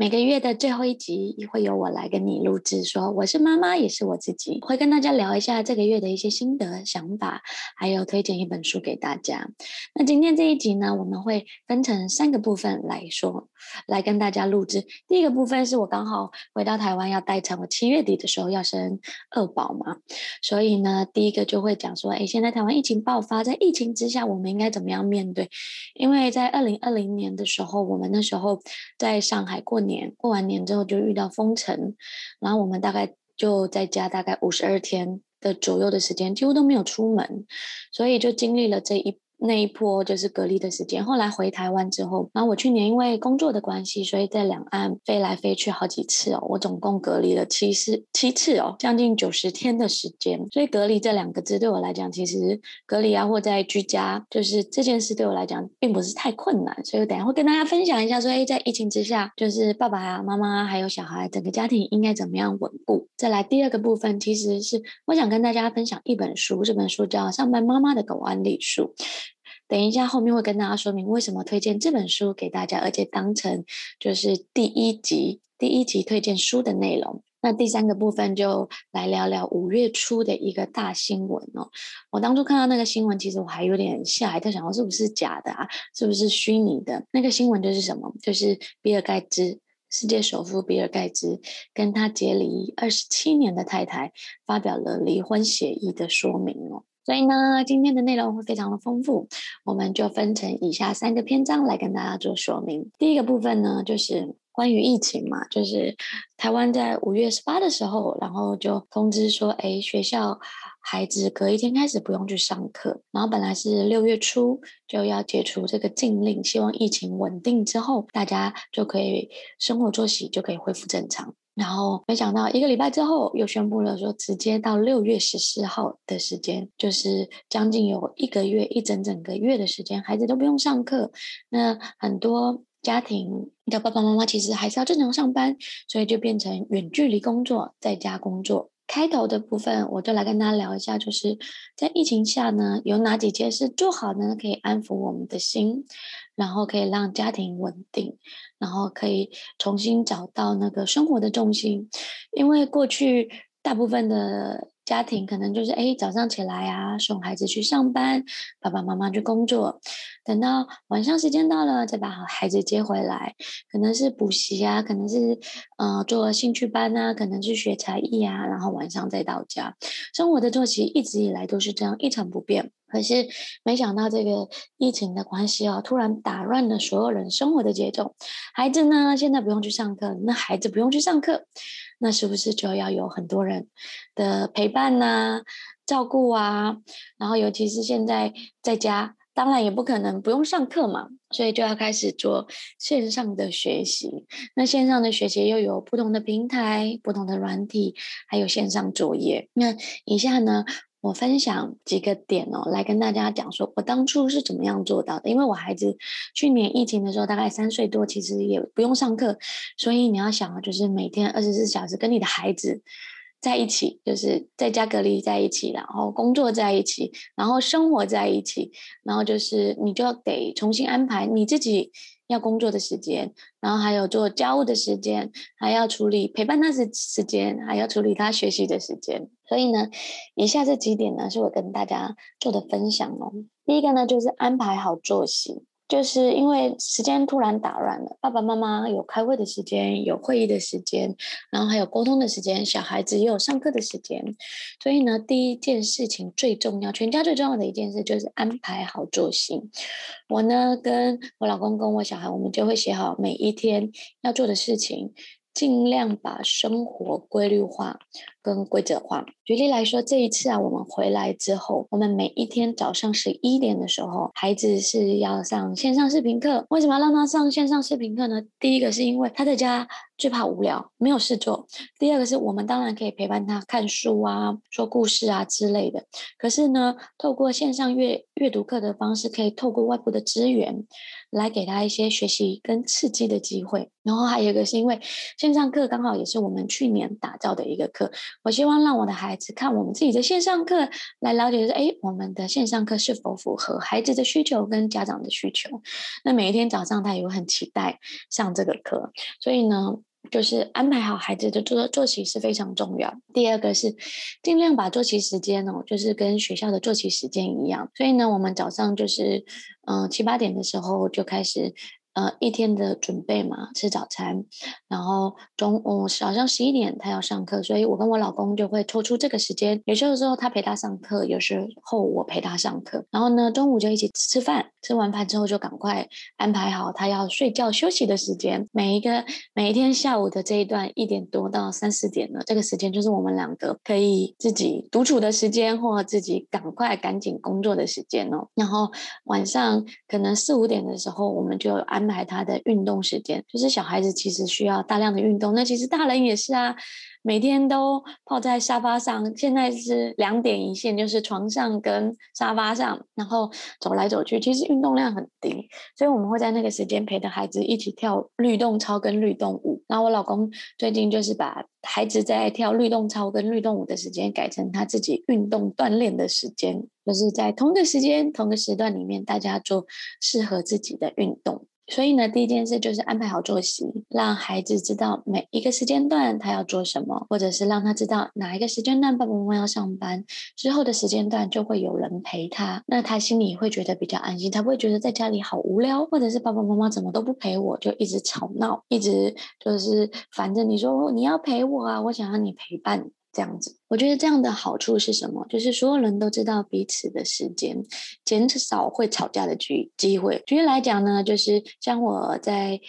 每个月的最后一集会由我来跟你录制，说我是妈妈，也是我自己，会跟大家聊一下这个月的一些心得、想法，还有推荐一本书给大家。那今天这一集呢，我们会分成三个部分来说，来跟大家录制。第一个部分是我刚好回到台湾要待产，我七月底的时候要生二宝嘛，所以呢，第一个就会讲说，哎，现在台湾疫情爆发，在疫情之下，我们应该怎么样面对？因为在二零二零年的时候，我们那时候在上海过年。过完年之后就遇到封城，然后我们大概就在家大概五十二天的左右的时间，几乎都没有出门，所以就经历了这一。那一波就是隔离的时间，后来回台湾之后，然后我去年因为工作的关系，所以在两岸飞来飞去好几次哦，我总共隔离了七次七次哦，将近九十天的时间。所以隔离这两个字对我来讲，其实隔离啊或在居家，就是这件事对我来讲并不是太困难。所以我等下会跟大家分享一下说，哎，在疫情之下，就是爸爸啊、妈妈还有小孩，整个家庭应该怎么样稳固。再来第二个部分，其实是我想跟大家分享一本书，这本书叫《上班妈妈的狗安利术》。等一下，后面会跟大家说明为什么推荐这本书给大家，而且当成就是第一集第一集推荐书的内容。那第三个部分就来聊聊五月初的一个大新闻哦。我当初看到那个新闻，其实我还有点吓一跳，想说是不是假的啊？是不是虚拟的？那个新闻就是什么？就是比尔盖茨，世界首富比尔盖茨跟他结离二十七年的太太发表了离婚协议的说明哦。所以呢，今天的内容会非常的丰富，我们就分成以下三个篇章来跟大家做说明。第一个部分呢，就是关于疫情嘛，就是台湾在五月十八的时候，然后就通知说，哎，学校孩子隔一天开始不用去上课，然后本来是六月初就要解除这个禁令，希望疫情稳定之后，大家就可以生活作息就可以恢复正常。然后没想到一个礼拜之后又宣布了说，直接到六月十四号的时间，就是将近有一个月，一整整个月的时间，孩子都不用上课。那很多家庭的爸爸妈妈其实还是要正常上班，所以就变成远距离工作，在家工作。开头的部分我就来跟大家聊一下，就是在疫情下呢，有哪几件事做好呢，可以安抚我们的心。然后可以让家庭稳定，然后可以重新找到那个生活的重心，因为过去大部分的。家庭可能就是哎，早上起来啊，送孩子去上班，爸爸妈妈去工作，等到晚上时间到了，再把孩子接回来，可能是补习啊，可能是呃做兴趣班啊，可能是学才艺啊，然后晚上再到家，生活的作息一直以来都是这样一成不变。可是没想到这个疫情的关系哦，突然打乱了所有人生活的节奏。孩子呢，现在不用去上课，那孩子不用去上课。那是不是就要有很多人的陪伴呐、照顾啊？然后尤其是现在在家，当然也不可能不用上课嘛，所以就要开始做线上的学习。那线上的学习又有不同的平台、不同的软体，还有线上作业。那以下呢，我分享几个点哦，来跟大家讲说，我当初是怎么样做到的。因为我孩子去年疫情的时候大概三岁多，其实也不用上课，所以你要想啊，就是每天二十四小时跟你的孩子在一起，就是在家隔离在一起，然后工作在一起，然后生活在一起，然后就是你就得重新安排你自己。要工作的时间，然后还有做家务的时间，还要处理陪伴他的时间，还要处理他学习的时间。所以呢，以下这几点呢，是我跟大家做的分享哦。第一个呢，就是安排好作息。就是因为时间突然打乱了，爸爸妈妈有开会的时间，有会议的时间，然后还有沟通的时间，小孩子也有上课的时间，所以呢，第一件事情最重要，全家最重要的一件事就是安排好作息。我呢，跟我老公跟我小孩，我们就会写好每一天要做的事情，尽量把生活规律化跟规则化。举例来说，这一次啊，我们回来之后，我们每一天早上十一点的时候，孩子是要上线上视频课。为什么要让他上线上视频课呢？第一个是因为他在家最怕无聊，没有事做；第二个是我们当然可以陪伴他看书啊、说故事啊之类的。可是呢，透过线上阅阅读课的方式，可以透过外部的资源来给他一些学习跟刺激的机会。然后还有一个是因为线上课刚好也是我们去年打造的一个课，我希望让我的孩子看我们自己的线上课，来了解说，哎，我们的线上课是否符合孩子的需求跟家长的需求？那每一天早上他也会很期待上这个课，所以呢，就是安排好孩子的作作息是非常重要。第二个是尽量把作息时间哦，就是跟学校的作息时间一样，所以呢，我们早上就是嗯七八点的时候就开始。呃，一天的准备嘛，吃早餐，然后中午早上十一点他要上课，所以我跟我老公就会抽出这个时间，有时候他陪他上课，有时候我陪他上课，然后呢，中午就一起吃饭，吃完饭之后就赶快安排好他要睡觉休息的时间。每一个每一天下午的这一段一点多到三四点呢，这个时间就是我们两个可以自己独处的时间，或自己赶快赶紧工作的时间哦。然后晚上可能四五点的时候，我们就安。排他的运动时间，就是小孩子其实需要大量的运动，那其实大人也是啊，每天都泡在沙发上，现在是两点一线，就是床上跟沙发上，然后走来走去，其实运动量很低，所以我们会在那个时间陪着孩子一起跳律动操跟律动舞。那我老公最近就是把孩子在跳律动操跟律动舞的时间改成他自己运动锻炼的时间，就是在同个时间同个时段里面，大家做适合自己的运动。所以呢，第一件事就是安排好作息，让孩子知道每一个时间段他要做什么，或者是让他知道哪一个时间段爸爸妈妈要上班，之后的时间段就会有人陪他，那他心里会觉得比较安心，他不会觉得在家里好无聊，或者是爸爸妈妈怎么都不陪我，就一直吵闹，一直就是烦着你说你要陪我啊，我想要你陪伴。这样子，我觉得这样的好处是什么？就是所有人都知道彼此的时间，减少会吵架的机机会。举例来讲呢，就是像我在。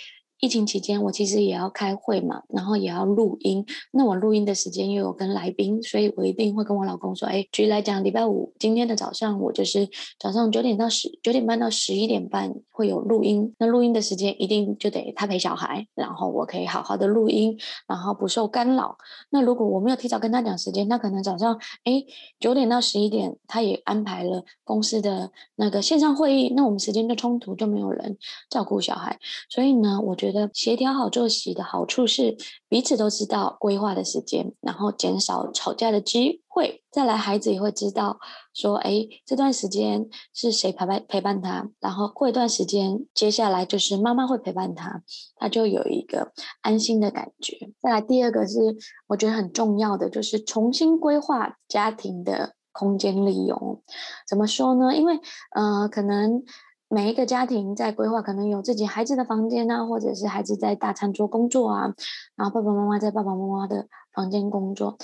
疫情期间，我其实也要开会嘛，然后也要录音。那我录音的时间又有跟来宾，所以我一定会跟我老公说：“哎，举例来讲，礼拜五今天的早上，我就是早上九点到十九点半到十一点半会有录音。那录音的时间一定就得他陪小孩，然后我可以好好的录音，然后不受干扰。那如果我没有提早跟他讲时间，那可能早上哎九点到十一点，他也安排了公司的那个线上会议，那我们时间就冲突，就没有人照顾小孩。所以呢，我觉得。觉得协调好作息的好处是彼此都知道规划的时间，然后减少吵架的机会。再来，孩子也会知道说，哎，这段时间是谁陪伴陪伴他，然后过一段时间，接下来就是妈妈会陪伴他，他就有一个安心的感觉。再来，第二个是我觉得很重要的，就是重新规划家庭的空间利用。怎么说呢？因为，呃，可能。每一个家庭在规划，可能有自己孩子的房间啊，或者是孩子在大餐桌工作啊，然后爸爸妈妈在爸爸妈妈的房间工作。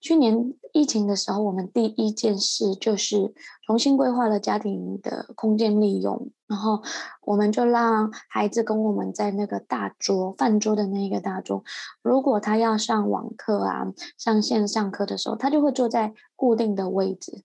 去年疫情的时候，我们第一件事就是重新规划了家庭的空间利用，然后我们就让孩子跟我们在那个大桌饭桌的那一个大桌，如果他要上网课啊，上线上课的时候，他就会坐在固定的位置。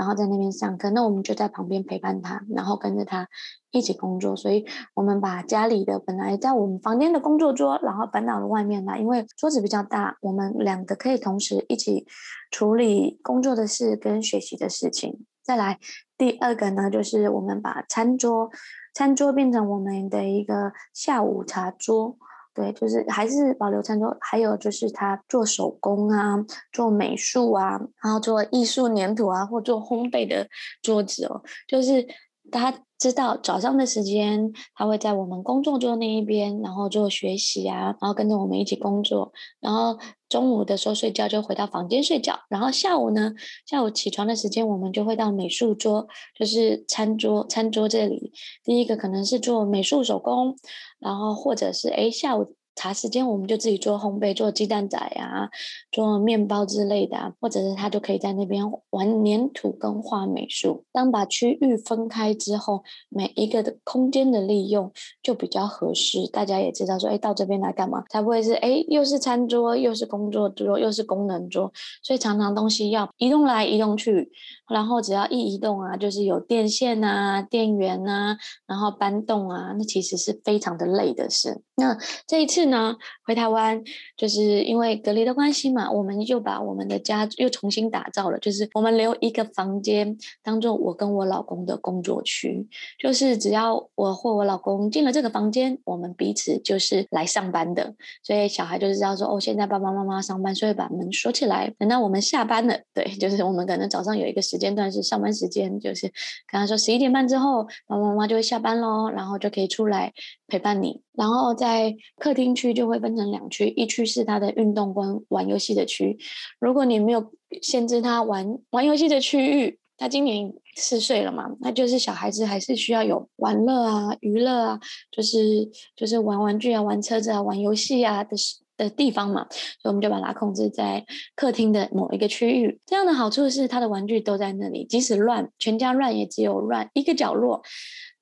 然后在那边上课，那我们就在旁边陪伴他，然后跟着他一起工作。所以，我们把家里的本来在我们房间的工作桌，然后搬到了外面来，因为桌子比较大，我们两个可以同时一起处理工作的事跟学习的事情。再来，第二个呢，就是我们把餐桌，餐桌变成我们的一个下午茶桌。对，就是还是保留餐桌，还有就是他做手工啊，做美术啊，然后做艺术粘土啊，或做烘焙的桌子哦，就是他知道早上的时间他会在我们工作桌那一边，然后做学习啊，然后跟着我们一起工作，然后。中午的时候睡觉就回到房间睡觉，然后下午呢，下午起床的时间我们就会到美术桌，就是餐桌，餐桌这里。第一个可能是做美术手工，然后或者是诶下午茶时间，我们就自己做烘焙，做鸡蛋仔啊，做面包之类的啊，或者是他就可以在那边玩粘土跟画美术。当把区域分开之后，每一个的空间的利用就比较合适。大家也知道说，哎，到这边来干嘛？才不会是哎，又是餐桌，又是工作桌，又是功能桌，所以常常东西要移动来移动去，然后只要一移动啊，就是有电线啊、电源啊，然后搬动啊，那其实是非常的累的事。那这一次呢，回台湾就是因为隔离的关系嘛，我们就把我们的家又重新打造了，就是我们留一个房间当做我跟我老公的工作区，就是只要我或我老公进了这个房间，我们彼此就是来上班的，所以小孩就是知道说哦，现在爸爸妈妈上班，所以把门锁起来，等到我们下班了，对，就是我们可能早上有一个时间段是上班时间，就是跟他说十一点半之后，爸爸妈妈就会下班喽，然后就可以出来陪伴你，然后在客厅区就会分成两区，一区是他的运动跟玩游戏的区。如果你没有限制他玩玩游戏的区域，他今年四岁了嘛，那就是小孩子还是需要有玩乐啊、娱乐啊，就是就是玩玩具啊、玩车子啊、玩游戏啊的的地方嘛。所以我们就把它控制在客厅的某一个区域。这样的好处是他的玩具都在那里，即使乱，全家乱也只有乱一个角落。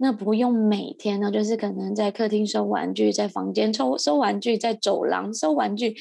那不用每天呢，就是可能在客厅收玩具，在房间抽收玩具，在走廊收玩具。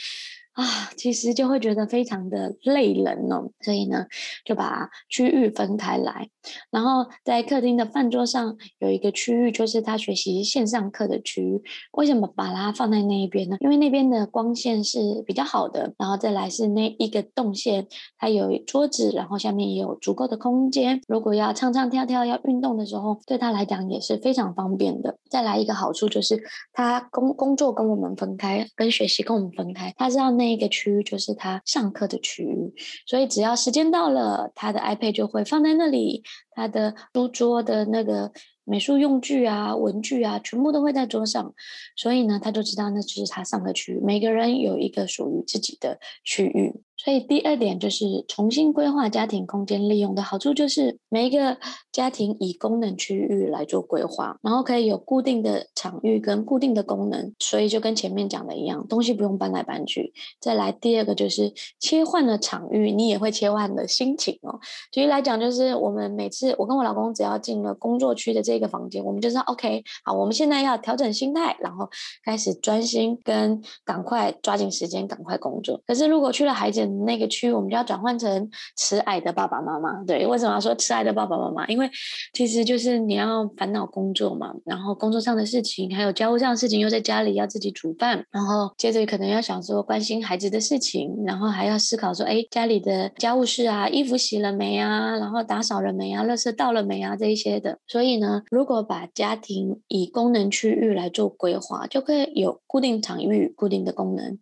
啊，其实就会觉得非常的累人哦，所以呢，就把区域分开来，然后在客厅的饭桌上有一个区域，就是他学习线上课的区域。为什么把它放在那一边呢？因为那边的光线是比较好的，然后再来是那一个动线，它有桌子，然后下面也有足够的空间。如果要唱唱跳跳、要运动的时候，对他来讲也是非常方便的。再来一个好处就是，他工工作跟我们分开，跟学习跟我们分开，他知道那。那个区域就是他上课的区域，所以只要时间到了，他的 iPad 就会放在那里，他的书桌的那个美术用具啊、文具啊，全部都会在桌上，所以呢，他就知道那就是他上课区域。每个人有一个属于自己的区域。所以第二点就是重新规划家庭空间利用的好处，就是每一个家庭以功能区域来做规划，然后可以有固定的场域跟固定的功能，所以就跟前面讲的一样，东西不用搬来搬去。再来第二个就是切换了场域，你也会切换的心情哦。举例来讲，就是我们每次我跟我老公只要进了工作区的这个房间，我们就知道 OK，好，我们现在要调整心态，然后开始专心跟赶快抓紧时间赶快工作。可是如果去了孩子那个区，我们就要转换成慈爱的爸爸妈妈。对，为什么要说慈爱的爸爸妈妈？因为其实就是你要烦恼工作嘛，然后工作上的事情，还有家务上的事情，又在家里要自己煮饭，然后接着可能要想说关心孩子的事情，然后还要思考说，哎，家里的家务事啊，衣服洗了没啊，然后打扫了没啊，垃圾倒了没啊，这一些的。所以呢，如果把家庭以功能区域来做规划，就可以有固定场域、固定的功能，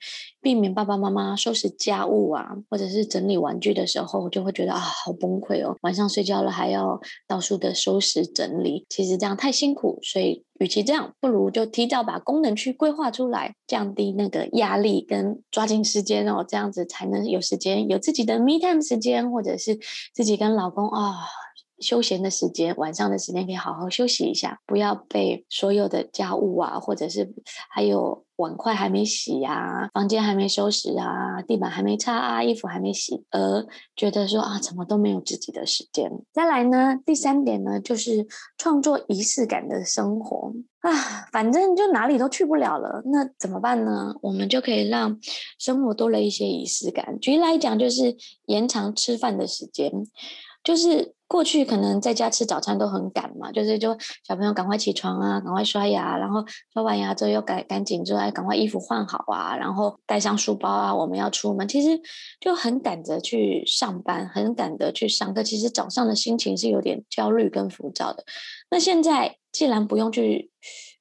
避免爸爸妈妈收拾家务啊。或者是整理玩具的时候，就会觉得啊，好崩溃哦！晚上睡觉了还要到处的收拾整理，其实这样太辛苦。所以，与其这样，不如就提早把功能区规划出来，降低那个压力跟抓紧时间哦，这样子才能有时间有自己的 me time 时间，或者是自己跟老公啊。休闲的时间，晚上的时间可以好好休息一下，不要被所有的家务啊，或者是还有碗筷还没洗啊，房间还没收拾啊，地板还没擦啊，衣服还没洗，而觉得说啊，怎么都没有自己的时间。再来呢，第三点呢，就是创作仪式感的生活啊，反正就哪里都去不了了，那怎么办呢？我们就可以让生活多了一些仪式感。举例来讲，就是延长吃饭的时间，就是。过去可能在家吃早餐都很赶嘛，就是就小朋友赶快起床啊，赶快刷牙，然后刷完牙之后又赶赶紧之后，赶快衣服换好啊，然后带上书包啊，我们要出门，其实就很赶着去上班，很赶着去上课。其实早上的心情是有点焦虑跟浮躁的。那现在既然不用去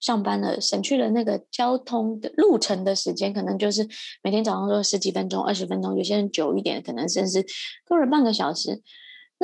上班了，省去了那个交通的路程的时间，可能就是每天早上都十几分钟、二十分钟，有些人久一点，可能甚至多了半个小时。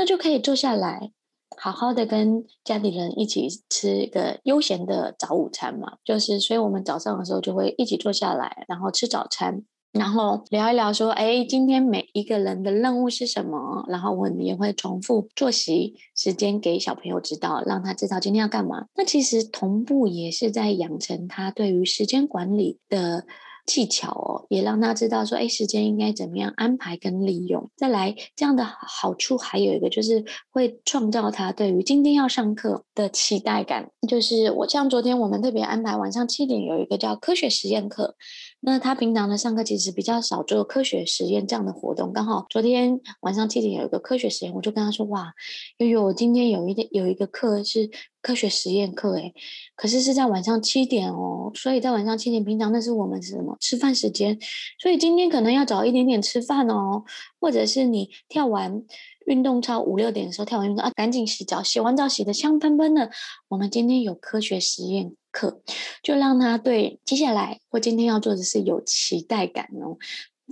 那就可以坐下来，好好的跟家里人一起吃一个悠闲的早午餐嘛。就是，所以我们早上的时候就会一起坐下来，然后吃早餐，然后聊一聊说，哎，今天每一个人的任务是什么？然后我们也会重复作息时间给小朋友知道，让他知道今天要干嘛。那其实同步也是在养成他对于时间管理的技巧哦，也让他知道说，哎，时间应该怎么样安排跟利用。再来，这样的好处还有一个就是会创造他对于今天要上课的期待感。就是我像昨天我们特别安排晚上七点有一个叫科学实验课。那他平常的上课其实比较少做科学实验这样的活动，刚好昨天晚上七点有一个科学实验，我就跟他说：“哇，悠悠，我今天有一点有一个课是科学实验课，诶，可是是在晚上七点哦，所以在晚上七点，平常那是我们是什么吃饭时间，所以今天可能要早一点点吃饭哦，或者是你跳完运动操五六点的时候跳完运动啊，赶紧洗澡，洗完澡洗得香喷喷的，我们今天有科学实验。”课就让他对接下来或今天要做的事有期待感哦。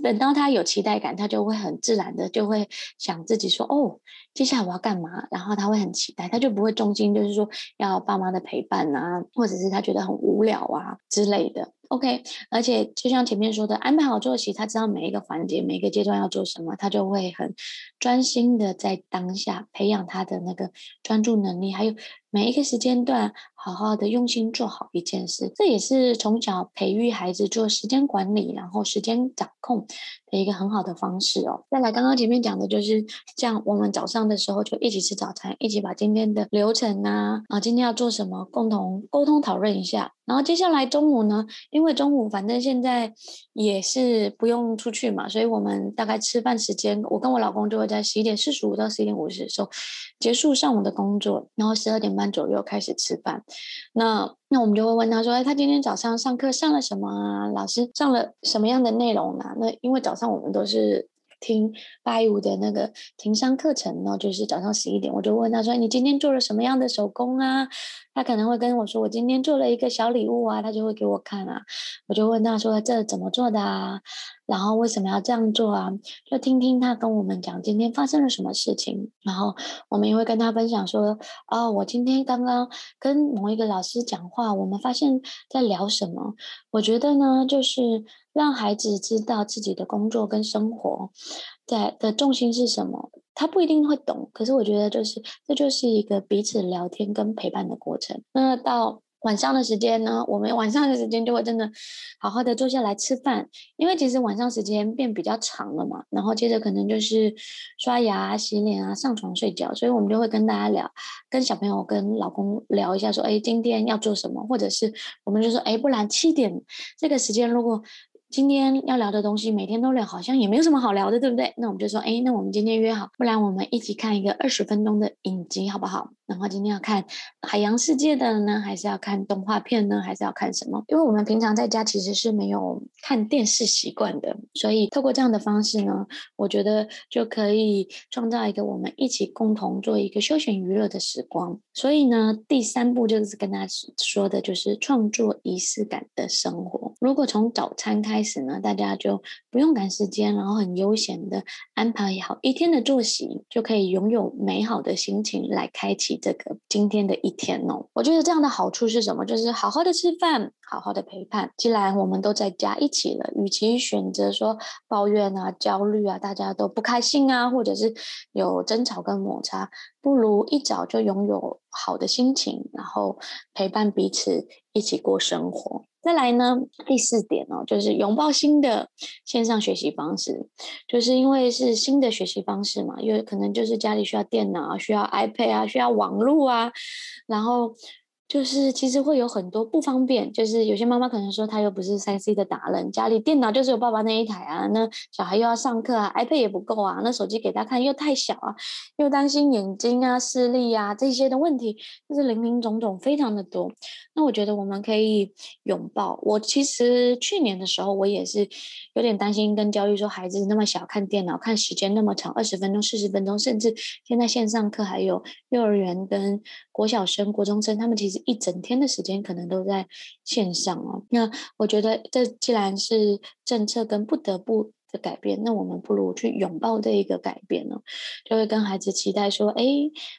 等到他有期待感，他就会很自然的就会想自己说：“哦，接下来我要干嘛？”然后他会很期待，他就不会重心就是说要爸妈的陪伴啊，或者是他觉得很无聊啊之类的。OK，而且就像前面说的，安排好作息，他知道每一个环节、每一个阶段要做什么，他就会很专心的在当下培养他的那个专注能力，还有每一个时间段好好的用心做好一件事。这也是从小培育孩子做时间管理，然后时间掌控的一个很好的方式哦。再来，刚刚前面讲的就是像，我们早上的时候就一起吃早餐，一起把今天的流程啊啊，今天要做什么，共同沟通讨论一下。然后接下来中午呢，因为中午反正现在也是不用出去嘛，所以我们大概吃饭时间，我跟我老公就会在十一点四十五到十一点五十的时候结束上午的工作，然后十二点半左右开始吃饭。那那我们就会问他说：“哎，他今天早上上课上了什么啊？老师上了什么样的内容呢？”那因为早上我们都是。听八一五的那个情商课程呢，就是早上十一点，我就问他说：“你今天做了什么样的手工啊？”他可能会跟我说：“我今天做了一个小礼物啊。”他就会给我看啊。我就问他说：“这怎么做的啊？然后为什么要这样做啊？”就听听他跟我们讲今天发生了什么事情。然后我们也会跟他分享说：“哦，我今天刚刚跟某一个老师讲话，我们发现在聊什么？我觉得呢，就是。”让孩子知道自己的工作跟生活在的重心是什么，他不一定会懂，可是我觉得就是这就是一个彼此聊天跟陪伴的过程。那到晚上的时间呢，我们晚上的时间就会真的好好的坐下来吃饭，因为其实晚上时间变比较长了嘛，然后接着可能就是刷牙、洗脸啊、上床睡觉，所以我们就会跟大家聊，跟小朋友、跟老公聊一下，说，哎，今天要做什么，或者是我们就说，哎，不然七点这个时间如果。今天要聊的东西，每天都聊，好像也没有什么好聊的，对不对？那我们就说，哎，那我们今天约好，不然我们一起看一个二十分钟的影集，好不好？然后今天要看海洋世界的呢，还是要看动画片呢，还是要看什么？因为我们平常在家其实是没有看电视习惯的，所以透过这样的方式呢，我觉得就可以创造一个我们一起共同做一个休闲娱乐的时光。所以呢，第三步就是跟大家说的，就是创作仪式感的生活。如果从早餐开始呢，大家就不用赶时间，然后很悠闲的安排好一天的作息，就可以拥有美好的心情来开启。这个今天的一天哦，我觉得这样的好处是什么？就是好好的吃饭，好好的陪伴。既然我们都在家一起了，与其选择说抱怨啊、焦虑啊，大家都不开心啊，或者是有争吵跟摩擦，不如一早就拥有好的心情，然后陪伴彼此一起过生活。再来呢，第四点哦，就是拥抱新的线上学习方式，就是因为是新的学习方式嘛，因为可能就是家里需要电脑啊，需要 iPad 啊，需要网络啊，然后。就是其实会有很多不方便，就是有些妈妈可能说她又不是三 C 的达人，家里电脑就是有爸爸那一台啊，那小孩又要上课啊，iPad 也不够啊，那手机给他看又太小啊，又担心眼睛啊、视力啊这些的问题，就是林林总总非常的多。那我觉得我们可以拥抱。我其实去年的时候我也是有点担心跟焦虑，说孩子那么小看电脑看时间那么长，二十分钟、四十分钟，甚至现在线上课还有幼儿园跟国小生、国中生，他们其实。一整天的时间可能都在线上哦。那我觉得这既然是政策跟不得不的改变，那我们不如去拥抱这一个改变呢，就会跟孩子期待说，哎，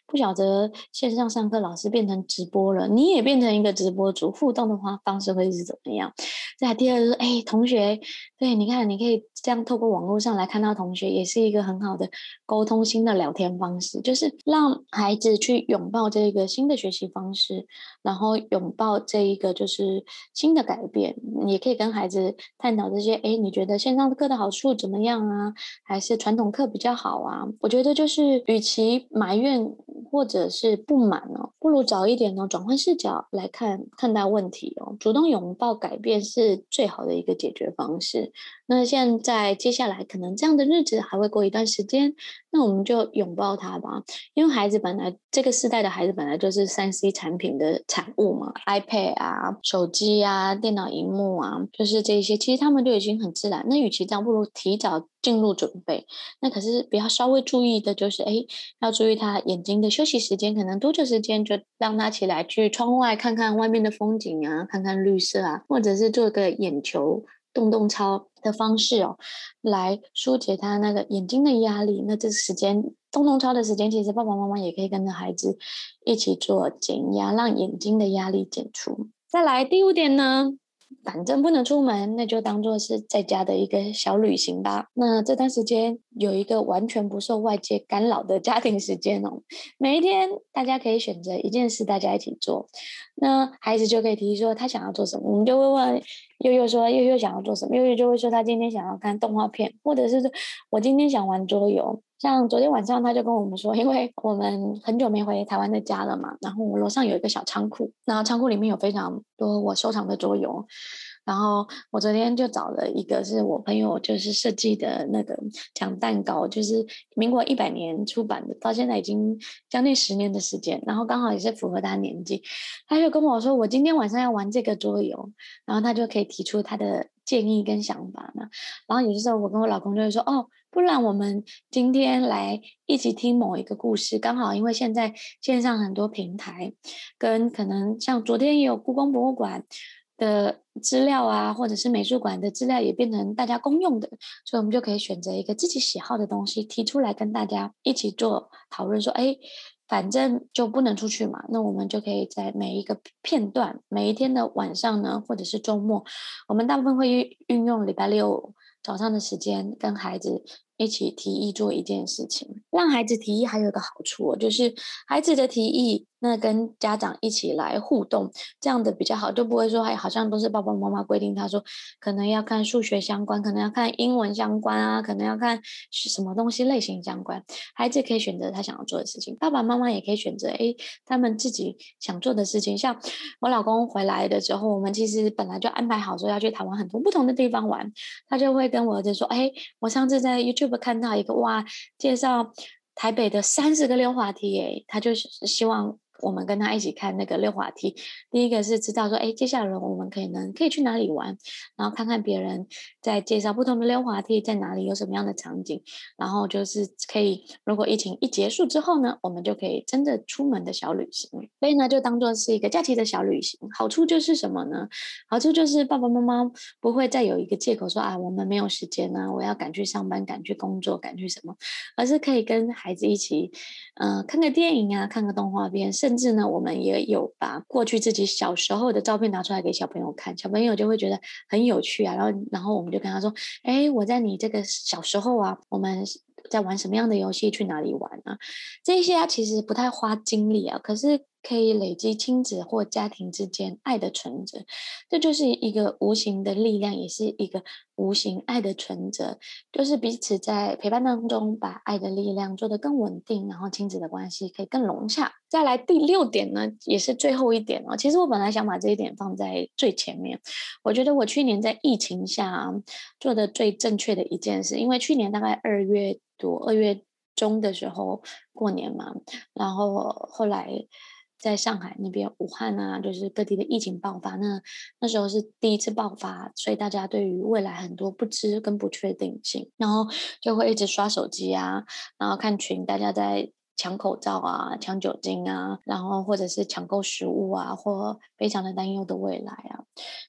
不晓得线上上课老师变成直播了，你也变成一个直播主，互动的话方式会是怎么样？再第二个是，哎，同学，对，你看，你可以这样透过网络上来看到同学，也是一个很好的沟通新的聊天方式，就是让孩子去拥抱这个新的学习方式，然后拥抱这一个就是新的改变，也可以跟孩子探讨这些，哎，你觉得线上课的好处术怎么样啊？还是传统课比较好啊？我觉得就是，与其埋怨或者是不满哦，不如早一点呢，转换视角来看看待问题哦，主动拥抱改变是最好的一个解决方式。那现在接下来可能这样的日子还会过一段时间，那我们就拥抱它吧。因为孩子本来这个时代的孩子本来就是三 C 产品的产物嘛，iPad 啊、手机啊、电脑荧幕啊，就是这些，其实他们就已经很自然。那与其这样，不如提早进入准备。那可是比较稍微注意的就是，哎，要注意他眼睛的休息时间，可能多久时间就让他起来去窗外看看外面的风景啊，看看绿色啊，或者是做个眼球动动操的方式哦，来疏解他那个眼睛的压力。那这时间动动操的时间，其实爸爸妈妈也可以跟着孩子一起做减压，让眼睛的压力减除。再来第五点呢？反正不能出门，那就当做是在家的一个小旅行吧。那这段时间有一个完全不受外界干扰的家庭时间哦。每一天大家可以选择一件事，大家一起做。那孩子就可以提议说他想要做什么，我们就会问悠悠说悠悠想要做什么，悠悠就会说他今天想要看动画片，或者是说我今天想玩桌游。像昨天晚上他就跟我们说，因为我们很久没回台湾的家了嘛，然后我楼上有一个小仓库，然后仓库里面有非常多我收藏的桌游，然后我昨天就找了一个是我朋友就是设计的那个抢蛋糕，就是民国一百年出版的，到现在已经将近十年的时间，然后刚好也是符合他年纪，他就跟我说我今天晚上要玩这个桌游，然后他就可以提出他的建议跟想法呢，然后有时候我跟我老公就会说哦。不然我们今天来一起听某一个故事，刚好因为现在线上很多平台，跟可能像昨天也有故宫博物馆的资料啊，或者是美术馆的资料也变成大家公用的，所以我们就可以选择一个自己喜好的东西提出来跟大家一起做讨论，说，哎，反正就不能出去嘛，那我们就可以在每一个片段、每一天的晚上呢，或者是周末，我们大部分会运用礼拜六。早上的时间跟孩子一起提议做一件事情，让孩子提议还有个好处哦，就是孩子的提议。那跟家长一起来互动，这样的比较好，就不会说，哎，好像都是爸爸妈妈规定，他说可能要看数学相关，可能要看英文相关啊，可能要看什么东西类型相关。孩子可以选择他想要做的事情，爸爸妈妈也可以选择，哎，他们自己想做的事情。像我老公回来的时候，我们其实本来就安排好说要去台湾很多不同的地方玩，他就会跟我儿子说，哎，我上次在 YouTube 看到一个哇，介绍台北的三十个溜滑梯，耶，他就是希望。我们跟他一起看那个溜滑梯，第一个是知道说，哎，接下来我们可以能可以去哪里玩，然后看看别人在介绍不同的溜滑梯在哪里有什么样的场景，然后就是可以，如果疫情一结束之后呢，我们就可以真的出门的小旅行，所以呢，就当做是一个假期的小旅行。好处就是什么呢？好处就是爸爸妈妈不会再有一个借口说啊，我们没有时间啊，我要赶去上班，赶去工作，赶去什么，而是可以跟孩子一起，嗯，看个电影啊，看个动画片，甚至呢，我们也有把过去自己小时候的照片拿出来给小朋友看，小朋友就会觉得很有趣啊。然后，然后我们就跟他说：“哎，我在你这个小时候啊，我们在玩什么样的游戏？去哪里玩啊？这些啊，其实不太花精力啊，可是。”可以累积亲子或家庭之间爱的存折，这就是一个无形的力量，也是一个无形爱的存折，就是彼此在陪伴当中把爱的力量做得更稳定，然后亲子的关系可以更融洽。再来第六点呢，也是最后一点哦。其实我本来想把这一点放在最前面，我觉得我去年在疫情下做的最正确的一件事，因为去年大概二月多、二月中的时候过年嘛，然后后来。在上海那边，武汉啊，就是各地的疫情爆发，那那时候是第一次爆发，所以大家对于未来很多不知跟不确定性，然后就会一直刷手机啊，然后看群，大家在抢口罩啊，抢酒精啊，然后或者是抢购食物啊，或非常的担忧的未来啊。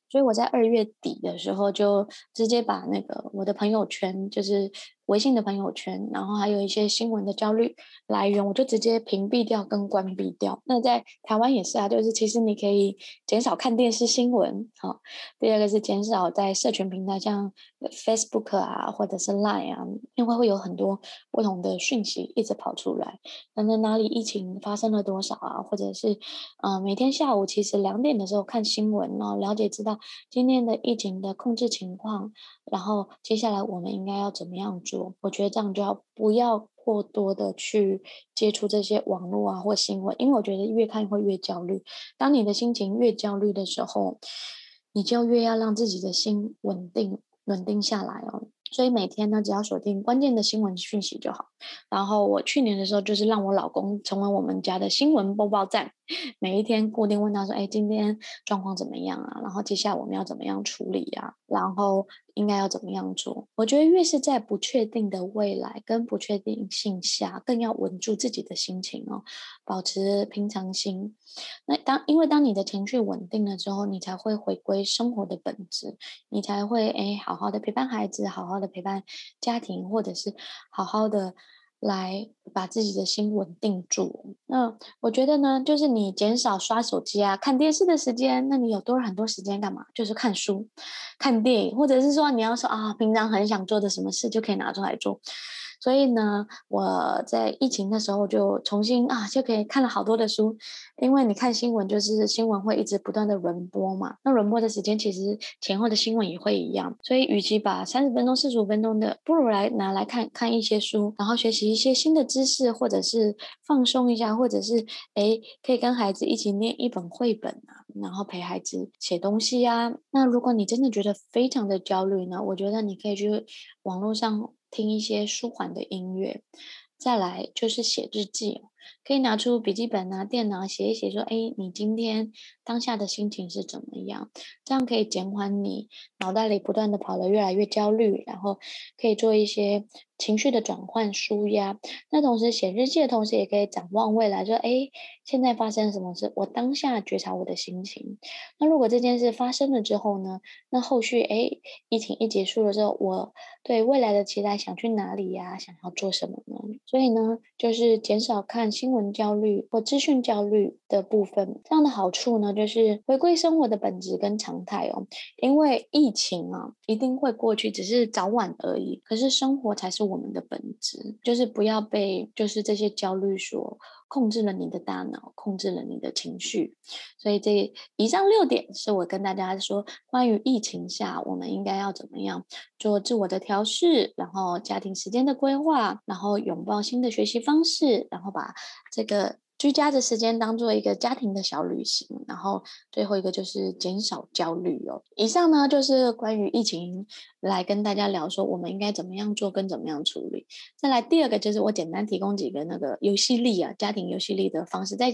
所以我在二月底的时候就直接把那个我的朋友圈，就是。微信的朋友圈，然后还有一些新闻的焦虑来源，我就直接屏蔽掉跟关闭掉。那在台湾也是啊，就是其实你可以减少看电视新闻，好、第二个是减少在社群平台，像 Facebook 啊，或者是 Line 啊，因为会有很多不同的讯息一直跑出来，那哪里疫情发生了多少啊，或者是呃每天下午其实两点的时候看新闻，然后了解知道今天的疫情的控制情况，然后接下来我们应该要怎么样做。我觉得这样就要不要过多的去接触这些网络啊或新闻，因为我觉得越看会越焦虑。当你的心情越焦虑的时候，你就越要让自己的心稳定稳定下来哦。所以每天呢，只要锁定关键的新闻讯息就好。然后我去年的时候，就是让我老公成为我们家的新闻播报站，每一天固定问他说：“哎，今天状况怎么样啊？然后接下来我们要怎么样处理啊？然后应该要怎么样做？”我觉得越是在不确定的未来跟不确定性下，更要稳住自己的心情哦，保持平常心。那当因为当你的情绪稳定了之后，你才会回归生活的本质，你才会哎好好的陪伴孩子，好好的陪伴家庭，或者是好好的。来把自己的心稳定住。那我觉得呢，就是你减少刷手机啊、看电视的时间，那你有多了很多时间干嘛？就是看书、看电影，或者是说你要说啊，平常很想做的什么事，就可以拿出来做。所以呢，我在疫情的时候就重新啊，就可以看了好多的书。因为你看新闻，就是新闻会一直不断的轮播嘛。那轮播的时间其实前后的新闻也会一样。所以，与其把三十分钟、四十五分钟的，不如来拿来看看一些书，然后学习一些新的知识，或者是放松一下，或者是诶，可以跟孩子一起念一本绘本啊，然后陪孩子写东西呀。那如果你真的觉得非常的焦虑呢，我觉得你可以去网络上。听一些舒缓的音乐，再来就是写日记，可以拿出笔记本啊、电脑写一写，说：“哎，你今天当下的心情是怎么样？”这样可以减缓你脑袋里不断的跑得越来越焦虑，然后可以做一些。情绪的转换、舒压，那同时写日记的同时，也可以展望未来，说：哎，现在发生什么事？我当下觉察我的心情。那如果这件事发生了之后呢？那后续，哎，疫情一结束了之后，我对未来的期待，想去哪里呀？想要做什么呢？所以呢，就是减少看新闻焦虑或资讯焦虑的部分。这样的好处呢，就是回归生活的本质跟常态哦。因为疫情啊，一定会过去，只是早晚而已。可是生活才是。我们的本质就是不要被就是这些焦虑所控制了你的大脑，控制了你的情绪。所以这以上六点是我跟大家说，关于疫情下我们应该要怎么样做自我的调试，然后家庭时间的规划，然后拥抱新的学习方式，然后把这个。居家的时间当做一个家庭的小旅行，然后最后一个就是减少焦虑哦。以上呢就是关于疫情来跟大家聊说我们应该怎么样做跟怎么样处理。再来第二个就是我简单提供几个那个游戏力啊，家庭游戏力的方式，在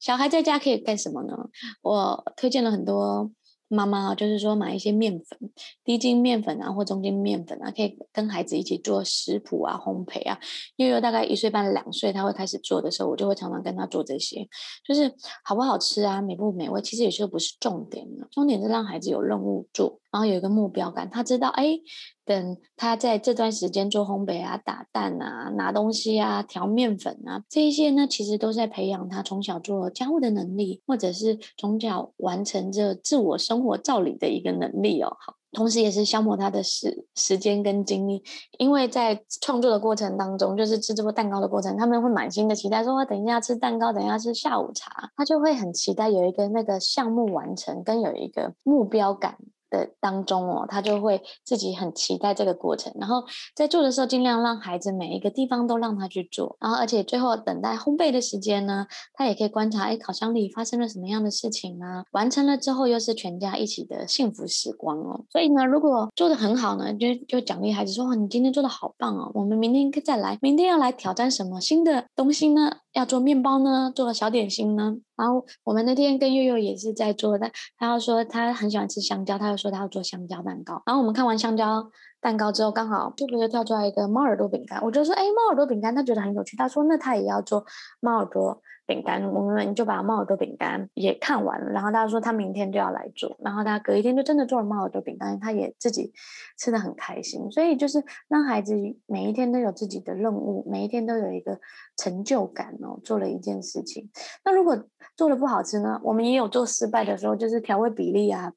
小孩在家可以干什么呢？我推荐了很多。妈妈就是说，买一些面粉，低筋面粉啊，或中筋面粉啊，可以跟孩子一起做食谱啊、烘焙啊。悠悠大概一岁半、两岁，他会开始做的时候，我就会常常跟他做这些，就是好不好吃啊，美不美味，其实有时候不是重点的，重点是让孩子有任务做。然后有一个目标感，他知道，哎，等他在这段时间做烘焙啊、打蛋啊、拿东西啊、调面粉啊，这一些呢，其实都在培养他从小做家务的能力，或者是从小完成这自我生活照理的一个能力哦。好，同时也是消磨他的时时间跟精力，因为在创作的过程当中，就是制作蛋糕的过程，他们会满心的期待说，说等一下吃蛋糕，等一下吃下午茶，他就会很期待有一个那个项目完成，跟有一个目标感。的当中哦，他就会自己很期待这个过程，然后在做的时候尽量让孩子每一个地方都让他去做，然后而且最后等待烘焙的时间呢，他也可以观察，哎，烤箱里发生了什么样的事情呢？完成了之后又是全家一起的幸福时光哦。所以呢，如果做得很好呢，就就奖励孩子说，你今天做的好棒哦，我们明天可以再来，明天要来挑战什么新的东西呢？要做面包呢，做个小点心呢？然后我们那天跟悠悠也是在做，但他要说他很喜欢吃香蕉，他又说他要做香蕉蛋糕。然后我们看完香蕉蛋糕之后，刚好就不是跳出来一个猫耳朵饼干，我就说，哎，猫耳朵饼干，他觉得很有趣，他说那他也要做猫耳朵。饼干，我们就把猫耳朵饼干也看完了。然后他说他明天就要来做，然后他隔一天就真的做了猫耳朵饼干，他也自己吃得很开心。所以就是让孩子每一天都有自己的任务，每一天都有一个成就感哦，做了一件事情。那如果做的不好吃呢？我们也有做失败的时候，就是调味比例啊。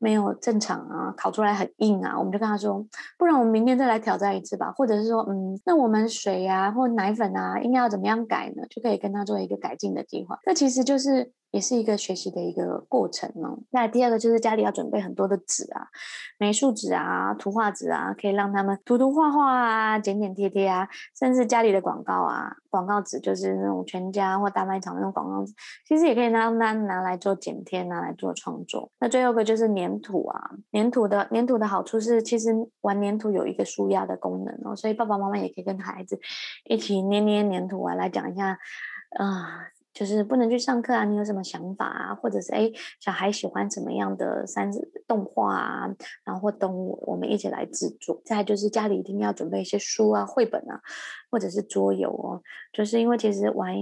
没有正常啊，烤出来很硬啊，我们就跟他说，不然我们明天再来挑战一次吧，或者是说，嗯，那我们水啊或奶粉啊应该要怎么样改呢？就可以跟他做一个改进的计划。这其实就是。也是一个学习的一个过程哦。那第二个就是家里要准备很多的纸啊，美术纸啊、图画纸啊，可以让他们涂涂画画啊、剪剪贴贴啊，甚至家里的广告啊，广告纸就是那种全家或大卖场那种广告纸，其实也可以让他拿来做剪贴，拿来做创作。那最后一个就是粘土啊，粘土的粘土的好处是，其实玩粘土有一个舒压的功能哦，所以爸爸妈妈也可以跟孩子一起捏捏粘土啊，来讲一下啊。就是不能去上课啊，你有什么想法啊？或者是诶，小孩喜欢什么样的三动画啊？然后或动物，我们一起来制作。再就是家里一定要准备一些书啊、绘本啊，或者是桌游哦。就是因为其实玩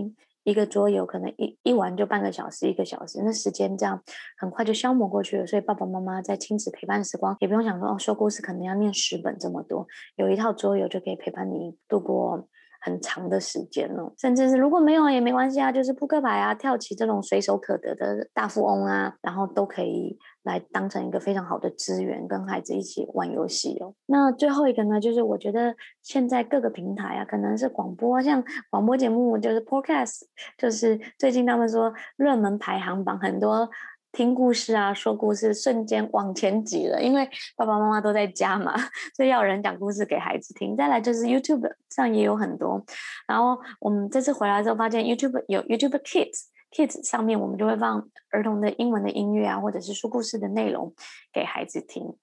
一个桌游可能一一玩就半个小时、一个小时，那时间这样很快就消磨过去了。所以爸爸妈妈在亲子陪伴时光也不用想说哦，说故事可能要念十本这么多，有一套桌游就可以陪伴你度过。很长的时间哦，甚至是如果没有也没关系啊，就是扑克牌啊、跳棋这种随手可得的大富翁啊，然后都可以来当成一个非常好的资源，跟孩子一起玩游戏哦。那最后一个呢，就是我觉得现在各个平台啊，可能是广播，像广播节目就是 Podcast，就是最近他们说热门排行榜很多。听故事啊，说故事，瞬间往前挤了，因为爸爸妈妈都在家嘛，所以要有人讲故事给孩子听。再来就是 YouTube 上也有很多，然后我们这次回来之后发现 YouTube 有 YouTube Kids，Kids 上面我们就会放儿童的英文的音乐啊，或者是说故事的内容给孩子听。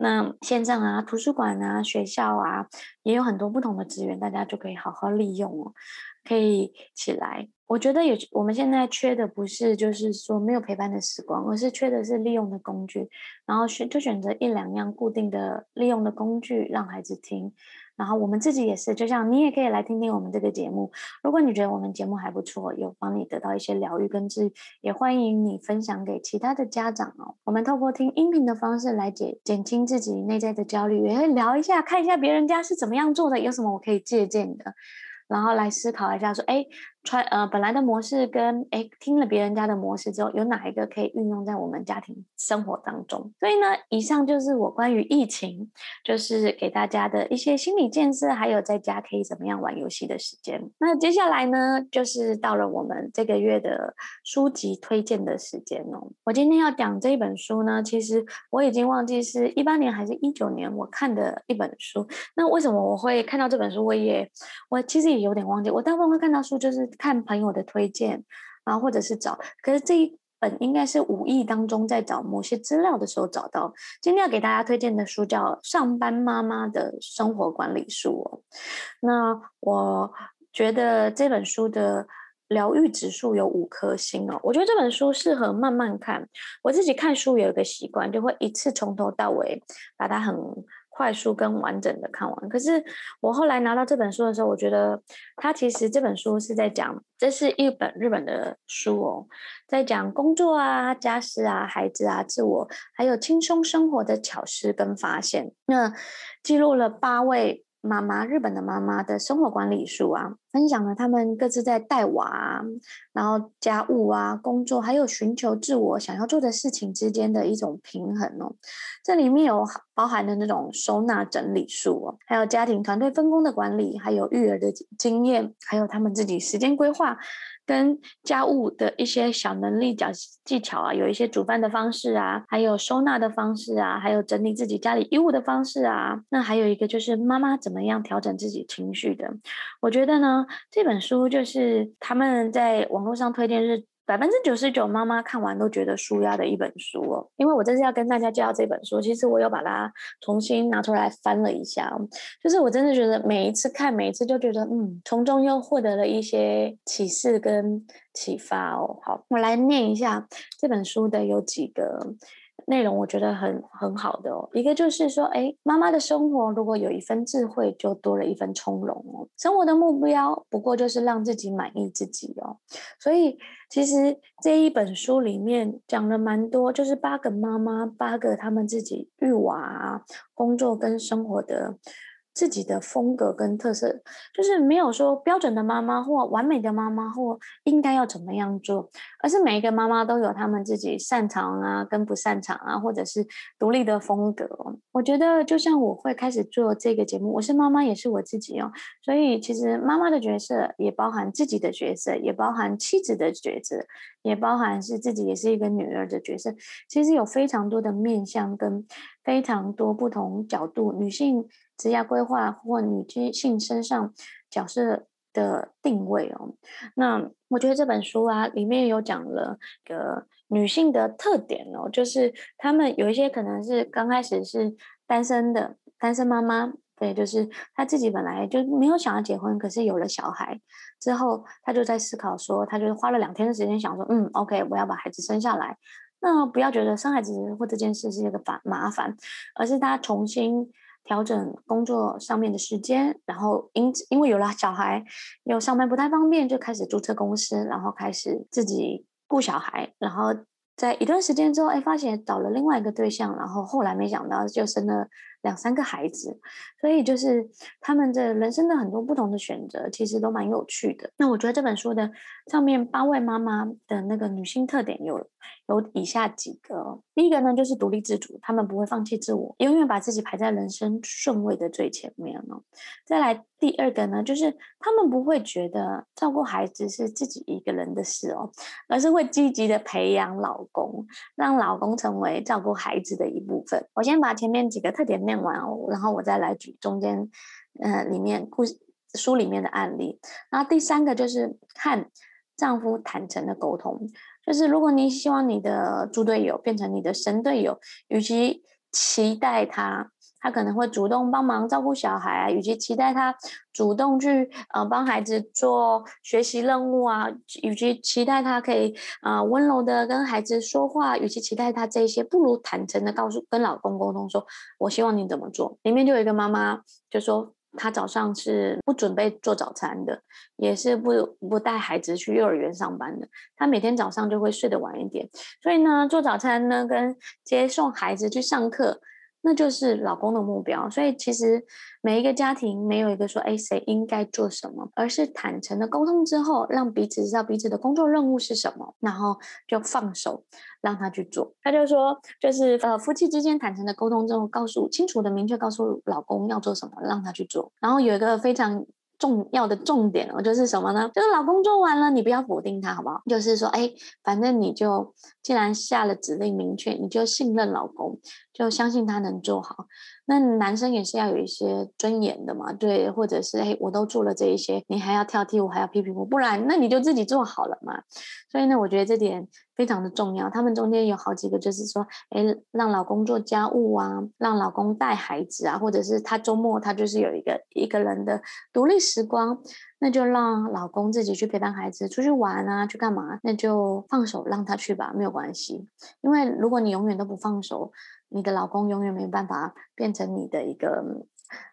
那线上啊，图书馆啊，学校啊，也有很多不同的资源，大家就可以好好利用哦，可以起来。我觉得也，我们现在缺的不是就是说没有陪伴的时光，而是缺的是利用的工具。然后选就选择一两样固定的利用的工具让孩子听。然后我们自己也是，就像你也可以来听听我们这个节目。如果你觉得我们节目还不错，有帮你得到一些疗愈跟治愈，也欢迎你分享给其他的家长哦。我们透过听音频的方式来减减轻自己内在的焦虑，也会聊一下，看一下别人家是怎么样做的，有什么我可以借鉴的。然后来思考一下，说，哎，穿呃本来的模式跟哎听了别人家的模式之后，有哪一个可以运用在我们家庭生活当中？所以呢，以上就是我关于疫情，就是给大家的一些心理建设，还有在家可以怎么样玩游戏的时间。那接下来呢，就是到了我们这个月的书籍推荐的时间哦。我今天要讲这一本书呢，其实我已经忘记是一八年还是一九年我看的一本书。那为什么我会看到这本书？我也我其实也。有点忘记，我大部分会看到书，就是看朋友的推荐，然后或者是找。可是这一本应该是无意当中在找某些资料的时候找到。今天要给大家推荐的书叫《上班妈妈的生活管理书》哦。那我觉得这本书的疗愈指数有五颗星哦。我觉得这本书适合慢慢看。我自己看书有一个习惯，就会一次从头到尾把它很。快速跟完整的看完，可是我后来拿到这本书的时候，我觉得它其实这本书是在讲，这是一本日本的书哦，在讲工作啊、家事啊、孩子啊、自我，还有轻松生活的巧思跟发现。那记录了八位。妈妈，日本的妈妈的生活管理术啊，分享了他们各自在带娃，然后家务啊、工作，还有寻求自我想要做的事情之间的一种平衡哦。这里面有包含的那种收纳整理术哦，还有家庭团队分工的管理，还有育儿的经验，还有他们自己时间规划。跟家务的一些小能力、小技巧啊，有一些煮饭的方式啊，还有收纳的方式啊，还有整理自己家里衣物的方式啊。那还有一个就是妈妈怎么样调整自己情绪的。我觉得呢，这本书就是他们在网络上推荐是百分之九十九妈妈看完都觉得舒压的一本书哦。因为我这次要跟大家介绍这本书，其实我有把它重新拿出来翻了一下，就是我真的觉得每一次看，每一次就觉得嗯，从中又获得了一些启示跟启发哦。好，我来念一下这本书的有几个。内容我觉得很很好的哦，一个就是说，哎，妈妈的生活如果有一份智慧，就多了一份从容哦。生活的目标不过就是让自己满意自己哦。所以其实这一本书里面讲了蛮多，就是八个妈妈，八个他们自己育娃、工作跟生活的。自己的风格跟特色，就是没有说标准的妈妈或完美的妈妈或应该要怎么样做，而是每一个妈妈都有他们自己擅长啊跟不擅长啊，或者是独立的风格。我觉得就像我会开始做这个节目，我是妈妈也是我自己哦，所以其实妈妈的角色也包含自己的角色，也包含妻子的角色，也包含是自己也是一个女儿的角色。其实有非常多的面向跟非常多不同角度，女性。职业规划或女性身上角色的定位哦，那我觉得这本书啊，里面有讲了个女性的特点哦，就是她们有一些可能是刚开始是单身的单身妈妈，对，就是她自己本来就没有想要结婚，可是有了小孩之后，她就在思考说，她就是花了两天的时间想说，嗯，OK，我要把孩子生下来，那不要觉得生孩子或这件事是一个烦麻烦，而是她重新。调整工作上面的时间，然后因因为有了小孩，又上班不太方便，就开始注册公司，然后开始自己雇小孩，然后在一段时间之后，哎，发现找了另外一个对象，然后后来没想到就生了。两三个孩子，所以就是他们的人生的很多不同的选择，其实都蛮有趣的。那我觉得这本书的上面八位妈妈的那个女性特点有有以下几个：第一个呢，就是独立自主，她们不会放弃自我，永远把自己排在人生顺位的最前面哦。再来第二个呢，就是她们不会觉得照顾孩子是自己一个人的事哦，而是会积极的培养老公，让老公成为照顾孩子的一部分。我先把前面几个特点。念完，然后我再来举中间，呃，里面故事书里面的案例。然后第三个就是看丈夫坦诚的沟通，就是如果你希望你的猪队友变成你的神队友，与其期待他。他可能会主动帮忙照顾小孩啊，与其期待他主动去呃帮孩子做学习任务啊，与其期待他可以啊、温柔的跟孩子说话，与其期待他这些，不如坦诚的告诉跟老公沟通说，我希望你怎么做。里面就有一个妈妈就说，她早上是不准备做早餐的，也是不不带孩子去幼儿园上班的，她每天早上就会睡得晚一点，所以呢，做早餐呢跟接送孩子去上课。那就是老公的目标，所以其实每一个家庭没有一个说，哎，谁应该做什么，而是坦诚的沟通之后，让彼此知道彼此的工作任务是什么，然后就放手让他去做。他就说，就是呃，夫妻之间坦诚的沟通之后，告诉清楚的明确告诉老公要做什么，让他去做。然后有一个非常。重要的重点哦，就是什么呢？就是老公做完了，你不要否定他，好不好？就是说，哎，反正你就既然下了指令明确，你就信任老公，就相信他能做好。那男生也是要有一些尊严的嘛，对，或者是哎，我都做了这一些，你还要挑剔我，还要批评我，不然那你就自己做好了嘛。所以呢，我觉得这点非常的重要。他们中间有好几个，就是说，哎，让老公做家务啊，让老公带孩子啊，或者是他周末他就是有一个一个人的独立时光，那就让老公自己去陪伴孩子，出去玩啊，去干嘛，那就放手让他去吧，没有关系。因为如果你永远都不放手，你的老公永远没办法变成你的一个，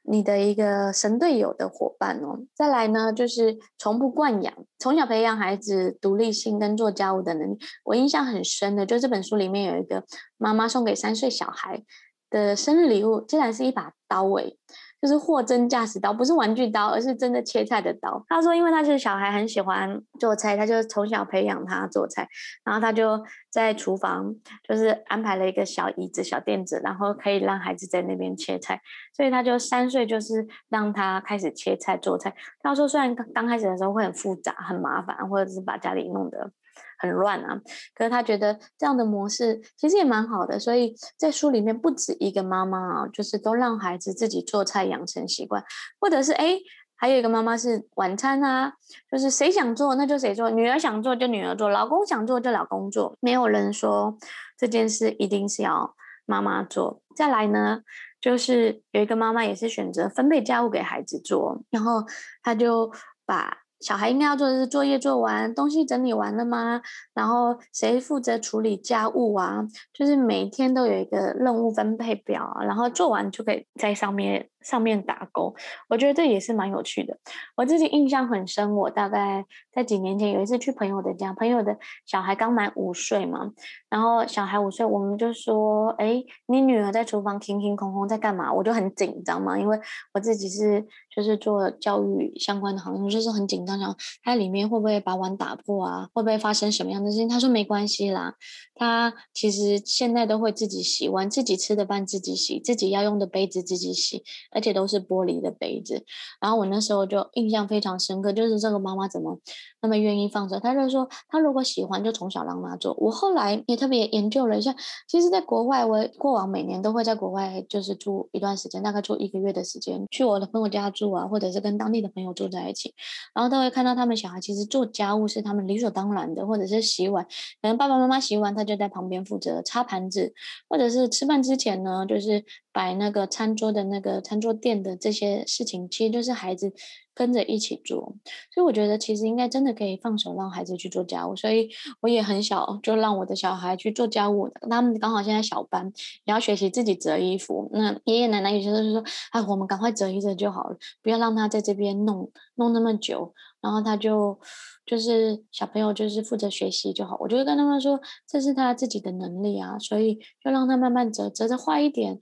你的一个神队友的伙伴哦。再来呢，就是从不惯养，从小培养孩子独立性跟做家务的能力。我印象很深的，就这本书里面有一个妈妈送给三岁小孩的生日礼物，竟然是一把刀诶。就是货真价实刀，不是玩具刀，而是真的切菜的刀。他说，因为他是小孩，很喜欢做菜，他就从小培养他做菜，然后他就在厨房，就是安排了一个小椅子、小垫子，然后可以让孩子在那边切菜。所以他就三岁，就是让他开始切菜做菜。他说，虽然刚刚开始的时候会很复杂、很麻烦，或者是把家里弄得。很乱啊，可是他觉得这样的模式其实也蛮好的，所以在书里面不止一个妈妈啊，就是都让孩子自己做菜养成习惯，或者是哎，还有一个妈妈是晚餐啊，就是谁想做那就谁做，女儿想做就女儿做，老公想做就老公做，没有人说这件事一定是要妈妈做。再来呢，就是有一个妈妈也是选择分配家务给孩子做，然后她就把。小孩应该要做的是作业做完，东西整理完了吗？然后谁负责处理家务啊？就是每天都有一个任务分配表，然后做完就可以在上面。上面打勾，我觉得这也是蛮有趣的。我自己印象很深，我大概在几年前有一次去朋友的家，朋友的小孩刚满五岁嘛，然后小孩五岁，我们就说：“哎，你女儿在厨房停停空空在干嘛？”我就很紧张嘛，因为我自己是就是做教育相关的行业，就是很紧张，想她里面会不会把碗打破啊？会不会发生什么样的事情？他说没关系啦，他其实现在都会自己洗碗，自己吃的饭自己洗，自己要用的杯子自己洗。而且都是玻璃的杯子，然后我那时候就印象非常深刻，就是这个妈妈怎么那么愿意放手？她就说，她如果喜欢，就从小让她做。我后来也特别研究了一下，其实，在国外，我过往每年都会在国外就是住一段时间，大概住一个月的时间，去我的朋友家住啊，或者是跟当地的朋友住在一起，然后都会看到他们小孩其实做家务是他们理所当然的，或者是洗碗，可能爸爸妈妈洗完，他就在旁边负责擦盘子，或者是吃饭之前呢，就是。摆那个餐桌的那个餐桌垫的这些事情，其实就是孩子跟着一起做，所以我觉得其实应该真的可以放手让孩子去做家务。所以我也很小就让我的小孩去做家务，他们刚好现在小班，也要学习自己折衣服。那爷爷奶奶有些时候就说：“哎，我们赶快折一折就好了，不要让他在这边弄弄那么久。”然后他就就是小朋友就是负责学习就好。我就会跟他们说：“这是他自己的能力啊，所以就让他慢慢折，折着坏一点。”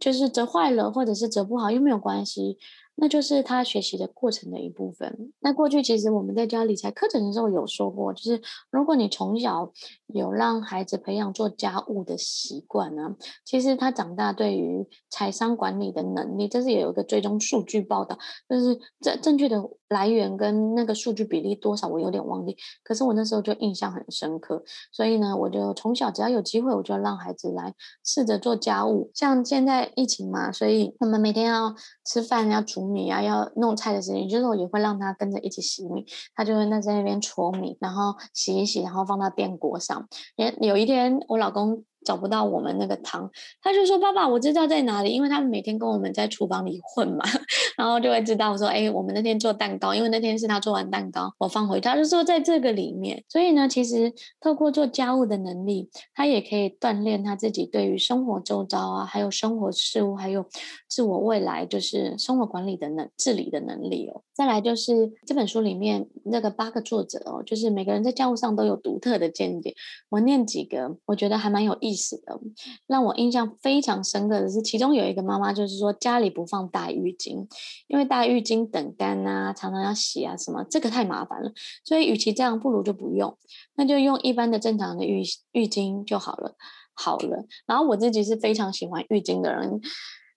就是折坏了，或者是折不好，又没有关系。那就是他学习的过程的一部分。那过去其实我们在教理财课程的时候有说过，就是如果你从小有让孩子培养做家务的习惯呢，其实他长大对于财商管理的能力，这是也有一个追踪数据报道，就是正正确的来源跟那个数据比例多少，我有点忘记。可是我那时候就印象很深刻，所以呢，我就从小只要有机会，我就让孩子来试着做家务。像现在疫情嘛，所以我们每天要吃饭要煮。米啊，要弄菜的时间，就是我也会让他跟着一起洗米，他就会那在那边搓米，然后洗一洗，然后放到电锅上。也有一天，我老公。找不到我们那个汤，他就说：“爸爸，我知道在哪里，因为他们每天跟我们在厨房里混嘛，然后就会知道说，哎，我们那天做蛋糕，因为那天是他做完蛋糕，我放回他就说在这个里面。所以呢，其实透过做家务的能力，他也可以锻炼他自己对于生活周遭啊，还有生活事物，还有自我未来就是生活管理的能治理的能力哦。再来就是这本书里面那个八个作者哦，就是每个人在家务上都有独特的见解。我念几个，我觉得还蛮有意。”意思的，让我印象非常深刻的是，其中有一个妈妈就是说家里不放大浴巾，因为大浴巾等干啊，常常要洗啊什么，这个太麻烦了。所以与其这样，不如就不用，那就用一般的正常的浴浴巾就好了，好了。然后我自己是非常喜欢浴巾的人。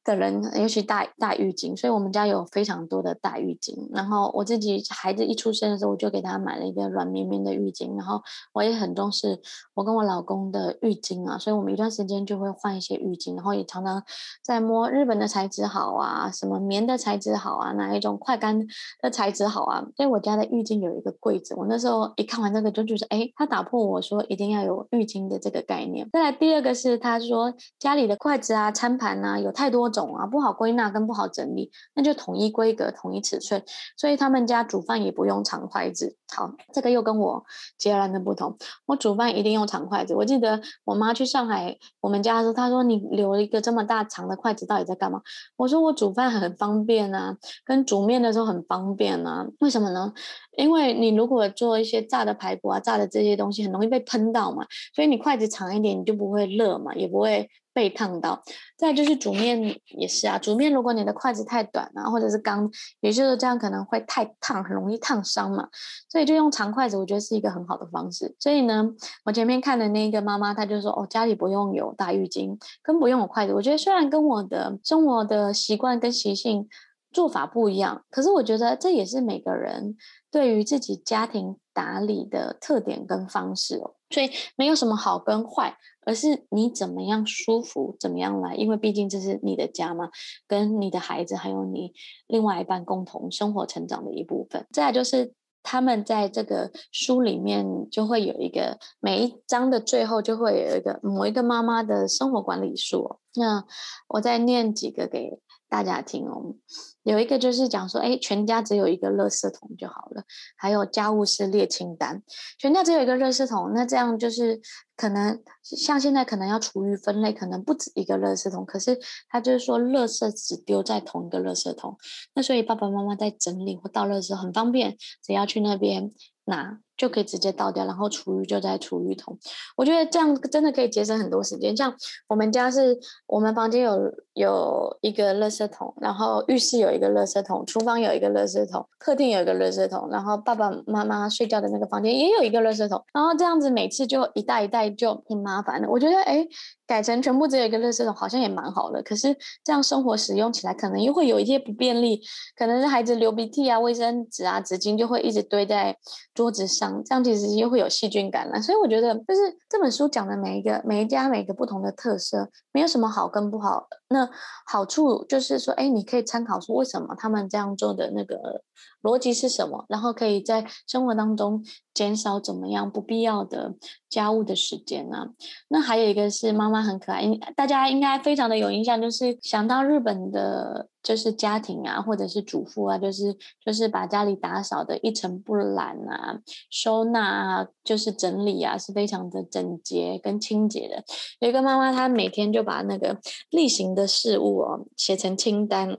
的人，尤其大大浴巾，所以我们家有非常多的大浴巾。然后我自己孩子一出生的时候，我就给他买了一个软绵绵的浴巾。然后我也很重视我跟我老公的浴巾啊，所以我们一段时间就会换一些浴巾。然后也常常在摸日本的材质好啊，什么棉的材质好啊，哪一种快干的材质好啊。所以我家的浴巾有一个柜子，我那时候一看完这个就就是，哎，他打破我说一定要有浴巾的这个概念。再来第二个是他说家里的筷子啊、餐盘啊有太多。种啊，不好归纳跟不好整理，那就统一规格、统一尺寸。所以他们家煮饭也不用长筷子。好，这个又跟我截然的不同。我煮饭一定用长筷子。我记得我妈去上海，我们家的时候，她说：“你留了一个这么大长的筷子，到底在干嘛？”我说：“我煮饭很方便啊，跟煮面的时候很方便啊。为什么呢？因为你如果做一些炸的排骨啊、炸的这些东西，很容易被喷到嘛。所以你筷子长一点，你就不会热嘛，也不会。”被烫到，再就是煮面也是啊。煮面如果你的筷子太短啊，或者是刚，也就是这样可能会太烫，很容易烫伤嘛。所以就用长筷子，我觉得是一个很好的方式。所以呢，我前面看的那个妈妈，她就说哦，家里不用有大浴巾，更不用有筷子。我觉得虽然跟我的生活的习惯跟习性做法不一样，可是我觉得这也是每个人对于自己家庭打理的特点跟方式哦。所以没有什么好跟坏，而是你怎么样舒服，怎么样来，因为毕竟这是你的家嘛，跟你的孩子还有你另外一半共同生活成长的一部分。再来就是他们在这个书里面就会有一个每一章的最后就会有一个某一个妈妈的生活管理术。那我再念几个给大家听哦。有一个就是讲说，哎，全家只有一个垃圾桶就好了。还有家务事列清单，全家只有一个垃圾桶，那这样就是可能像现在可能要厨余分类，可能不止一个垃圾桶。可是他就是说，垃圾只丢在同一个垃圾桶。那所以爸爸妈妈在整理或倒垃圾很方便，只要去那边拿。就可以直接倒掉，然后厨余就在厨余桶。我觉得这样真的可以节省很多时间。像我们家是，我们房间有有一个垃圾桶，然后浴室有一个垃圾桶，厨房有一个垃圾桶，客厅有一个垃圾桶，然后爸爸妈妈睡觉的那个房间也有一个垃圾桶。然后这样子每次就一袋一袋就挺麻烦的。我觉得哎，改成全部只有一个垃圾桶好像也蛮好的。可是这样生活使用起来可能又会有一些不便利，可能是孩子流鼻涕啊、卫生纸啊、纸巾就会一直堆在桌子上。这样其实又会有细菌感染，所以我觉得就是这本书讲的每一个每一家每个不同的特色，没有什么好跟不好。那好处就是说，哎，你可以参考说为什么他们这样做的那个逻辑是什么，然后可以在生活当中减少怎么样不必要的家务的时间啊。那还有一个是妈妈很可爱，大家应该非常的有印象，就是想到日本的。就是家庭啊，或者是主妇啊，就是就是把家里打扫得一尘不染啊，收纳啊，就是整理啊，是非常的整洁跟清洁的。有一个妈妈，她每天就把那个例行的事物哦写成清单。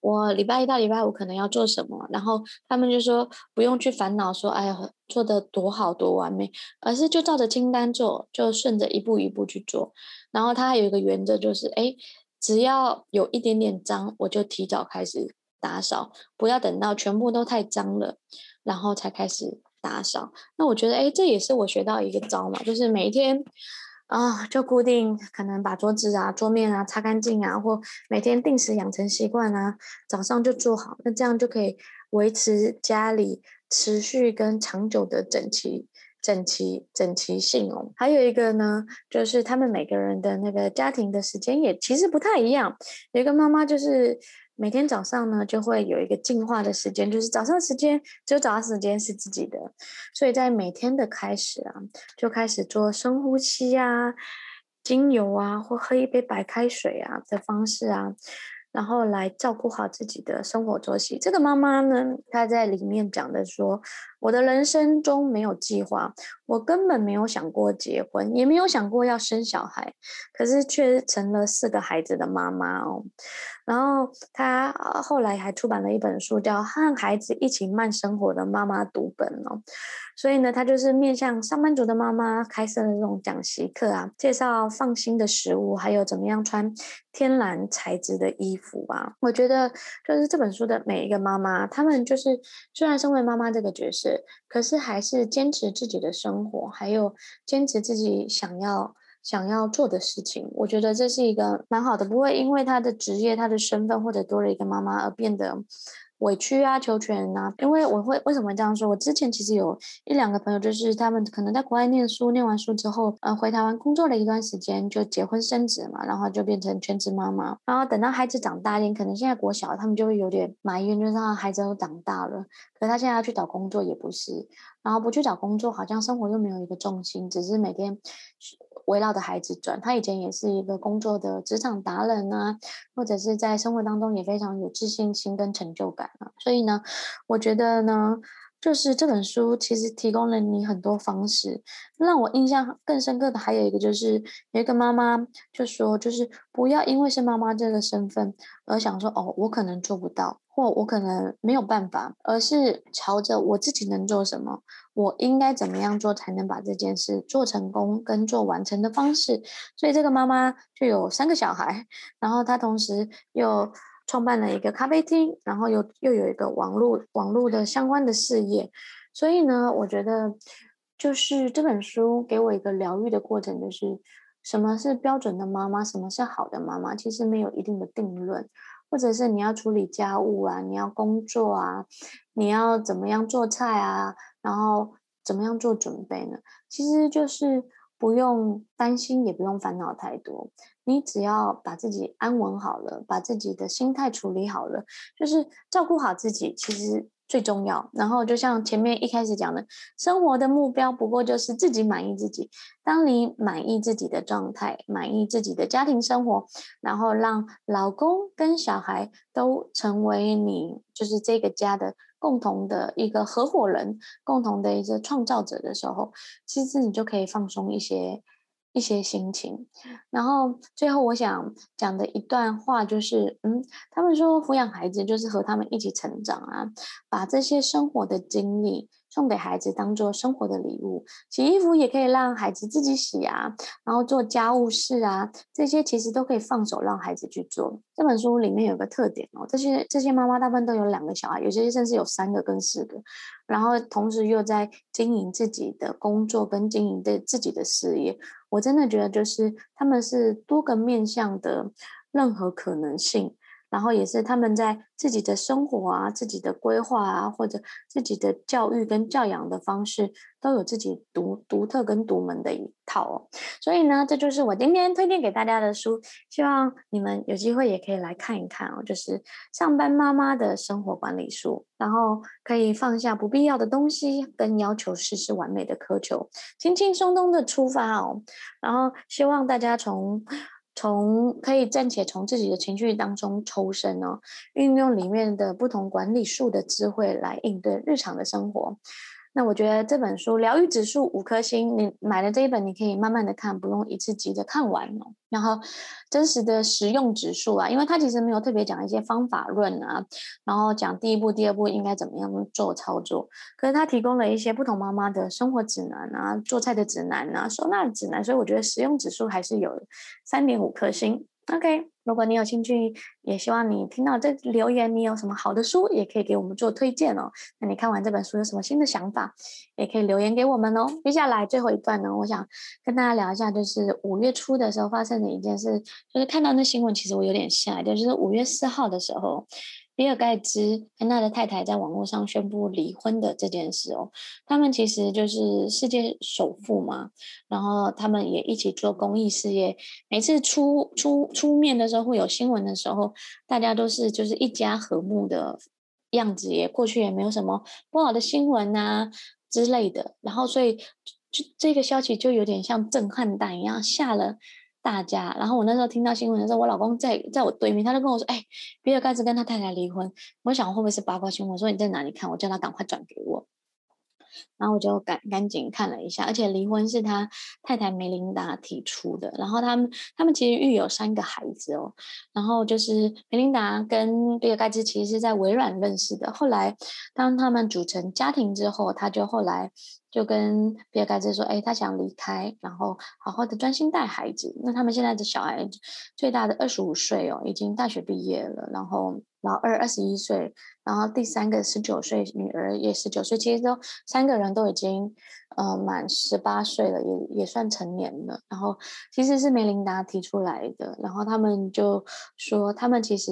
我礼拜一到礼拜五可能要做什么，然后他们就说不用去烦恼说，哎呀，做得多好多完美，而是就照着清单做，就顺着一步一步去做。然后他还有一个原则就是，哎。只要有一点点脏，我就提早开始打扫，不要等到全部都太脏了，然后才开始打扫。那我觉得，哎，这也是我学到一个招嘛，就是每一天啊，就固定可能把桌子啊、桌面啊擦干净啊，或每天定时养成习惯啊，早上就做好，那这样就可以维持家里持续跟长久的整齐。整齐整齐性哦，还有一个呢，就是他们每个人的那个家庭的时间也其实不太一样。有一个妈妈就是每天早上呢，就会有一个净化的时间，就是早上时间只有早上时间是自己的，所以在每天的开始啊，就开始做深呼吸啊、精油啊，或喝一杯白开水啊的方式啊。然后来照顾好自己的生活作息。这个妈妈呢，她在里面讲的说：“我的人生中没有计划，我根本没有想过结婚，也没有想过要生小孩，可是却成了四个孩子的妈妈哦。”然后她后来还出版了一本书，叫《和孩子一起慢生活的妈妈读本》哦。所以呢，她就是面向上班族的妈妈开设的这种讲习课啊，介绍放心的食物，还有怎么样穿天然材质的衣服啊。我觉得就是这本书的每一个妈妈，她们就是虽然身为妈妈这个角色，可是还是坚持自己的生生活，还有坚持自己想要想要做的事情。我觉得这是一个蛮好的，不会因为他的职业、他的身份或者多了一个妈妈而变得。委屈啊，求全啊，因为我会为什么这样说？我之前其实有一两个朋友，就是他们可能在国外念书，念完书之后，呃，回台湾工作了一段时间，就结婚生子嘛，然后就变成全职妈妈。然后等到孩子长大一点，可能现在国小，他们就会有点埋怨，就是他孩子都长大了，可是他现在要去找工作也不是，然后不去找工作，好像生活又没有一个重心，只是每天。围绕着孩子转，他以前也是一个工作的职场达人啊，或者是在生活当中也非常有自信心跟成就感啊。所以呢，我觉得呢，就是这本书其实提供了你很多方式。让我印象更深刻的还有一个就是，有一个妈妈就说，就是不要因为是妈妈这个身份而想说，哦，我可能做不到。或我可能没有办法，而是朝着我自己能做什么，我应该怎么样做才能把这件事做成功跟做完成的方式。所以这个妈妈就有三个小孩，然后她同时又创办了一个咖啡厅，然后又又有一个网络网络的相关的事业。所以呢，我觉得就是这本书给我一个疗愈的过程，就是什么是标准的妈妈，什么是好的妈妈，其实没有一定的定论。或者是你要处理家务啊，你要工作啊，你要怎么样做菜啊，然后怎么样做准备呢？其实就是不用担心，也不用烦恼太多。你只要把自己安稳好了，把自己的心态处理好了，就是照顾好自己，其实最重要。然后就像前面一开始讲的，生活的目标不过就是自己满意自己。当你满意自己的状态，满意自己的家庭生活，然后让老公跟小孩都成为你就是这个家的共同的一个合伙人，共同的一个创造者的时候，其实你就可以放松一些。一些心情，然后最后我想讲的一段话就是，嗯，他们说抚养孩子就是和他们一起成长啊，把这些生活的经历送给孩子当做生活的礼物。洗衣服也可以让孩子自己洗啊，然后做家务事啊，这些其实都可以放手让孩子去做。这本书里面有个特点哦，这些这些妈妈大部分都有两个小孩，有些甚至有三个跟四个，然后同时又在经营自己的工作跟经营的自己的事业。我真的觉得，就是他们是多个面向的任何可能性。然后也是他们在自己的生活啊、自己的规划啊，或者自己的教育跟教养的方式，都有自己独独特跟独门的一套哦。所以呢，这就是我今天推荐给大家的书，希望你们有机会也可以来看一看哦。就是上班妈妈的生活管理书，然后可以放下不必要的东西，跟要求事事完美的苛求，轻轻松松的出发哦。然后希望大家从。从可以暂且从自己的情绪当中抽身哦，运用里面的不同管理术的智慧来应对日常的生活。那我觉得这本书疗愈指数五颗星，你买了这一本，你可以慢慢的看，不用一次急着看完哦。然后真实的实用指数啊，因为它其实没有特别讲一些方法论啊，然后讲第一步、第二步应该怎么样做操作，可是它提供了一些不同妈妈的生活指南啊、做菜的指南啊、收纳指南，所以我觉得实用指数还是有三点五颗星。OK，如果你有兴趣，也希望你听到这留言，你有什么好的书，也可以给我们做推荐哦。那你看完这本书有什么新的想法，也可以留言给我们哦。接下来最后一段呢，我想跟大家聊一下，就是五月初的时候发生的一件事，就是看到那新闻，其实我有点吓，就是五月四号的时候。比尔盖茨跟他的太太在网络上宣布离婚的这件事哦，他们其实就是世界首富嘛，然后他们也一起做公益事业。每次出出出面的时候，会有新闻的时候，大家都是就是一家和睦的样子，也过去也没有什么不好的新闻啊之类的。然后所以就这个消息就有点像震撼弹一样下了。大家，然后我那时候听到新闻的时候，我老公在在我对面，他就跟我说：“哎，比尔盖茨跟他太太离婚。”我想会不会是八卦新闻？我说你在哪里看？我叫他赶快转给我。然后我就赶赶紧看了一下，而且离婚是他太太梅琳达提出的。然后他们他们其实育有三个孩子哦。然后就是梅琳达跟比尔盖茨其实是在微软认识的。后来当他们组成家庭之后，他就后来就跟比尔盖茨说：“哎，他想离开，然后好好的专心带孩子。”那他们现在的小孩最大的二十五岁哦，已经大学毕业了，然后。老二二十一岁，然后第三个十九岁，女儿也十九岁，其实都三个人都已经呃满十八岁了，也也算成年了。然后其实是梅琳达提出来的，然后他们就说他们其实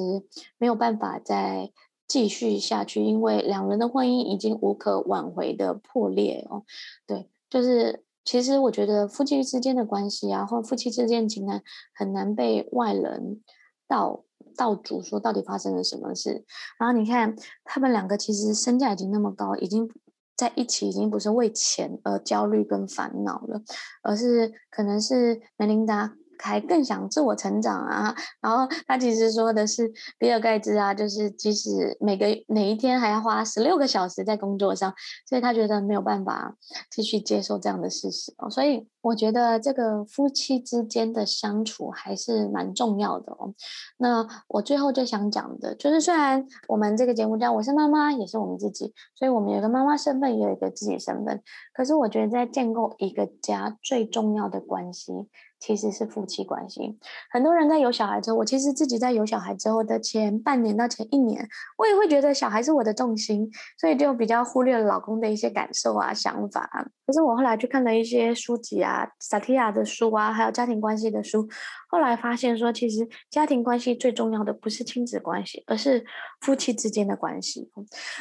没有办法在继续下去，因为两人的婚姻已经无可挽回的破裂哦。对，就是其实我觉得夫妻之间的关系啊，或夫妻之间情感很难被外人道。道主说到底发生了什么事？然后你看他们两个其实身价已经那么高，已经在一起，已经不是为钱而焦虑跟烦恼了，而是可能是梅琳达。还更想自我成长啊，然后他其实说的是比尔盖茨啊，就是即使每个每一天还要花十六个小时在工作上，所以他觉得没有办法继续接受这样的事实哦。所以我觉得这个夫妻之间的相处还是蛮重要的哦。那我最后就想讲的就是，虽然我们这个节目叫我是妈妈，也是我们自己，所以我们有个妈妈身份，也有一个自己身份。可是我觉得在建构一个家最重要的关系。其实是夫妻关系。很多人在有小孩之后，我其实自己在有小孩之后的前半年到前一年，我也会觉得小孩是我的重心，所以就比较忽略了老公的一些感受啊、想法。可是我后来去看了一些书籍啊，萨提亚的书啊，还有家庭关系的书，后来发现说，其实家庭关系最重要的不是亲子关系，而是夫妻之间的关系。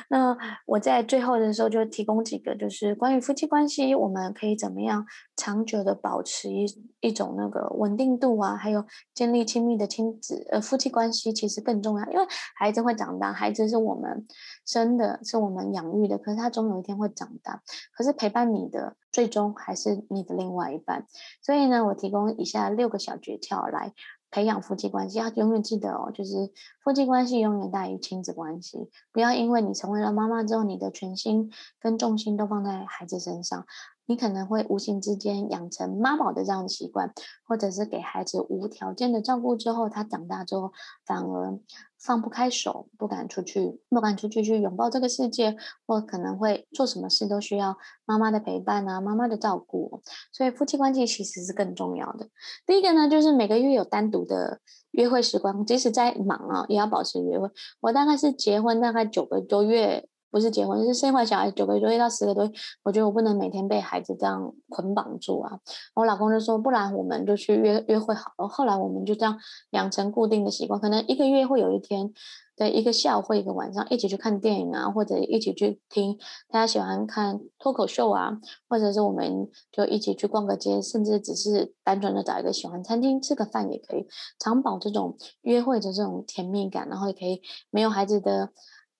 那我在最后的时候就提供几个，就是关于夫妻关系，我们可以怎么样长久的保持一一种那个稳定度啊，还有建立亲密的亲子呃夫妻关系，其实更重要，因为孩子会长大，孩子是我们生的，是我们养育的，可是他总有一天会长大，可是陪伴你的最终还是你的另外一半。所以呢，我提供以下六个小诀窍来培养夫妻关系，要永远记得哦，就是夫妻关系永远大于亲子关系。不要因为你成为了妈妈之后，你的全心跟重心都放在孩子身上。你可能会无形之间养成妈宝的这样的习惯，或者是给孩子无条件的照顾之后，他长大之后反而放不开手，不敢出去，不敢出去去拥抱这个世界，或可能会做什么事都需要妈妈的陪伴啊，妈妈的照顾。所以夫妻关系其实是更重要的。第一个呢，就是每个月有单独的约会时光，即使再忙啊，也要保持约会。我大概是结婚大概九个多月。不是结婚，是生完小孩九个多月到十个多月，我觉得我不能每天被孩子这样捆绑住啊。我老公就说，不然我们就去约约会好了。后来我们就这样养成固定的习惯，可能一个月会有一天，对，一个下午或一个晚上一起去看电影啊，或者一起去听大家喜欢看脱口秀啊，或者是我们就一起去逛个街，甚至只是单纯的找一个喜欢餐厅吃个饭也可以，常保这种约会的这种甜蜜感，然后也可以没有孩子的。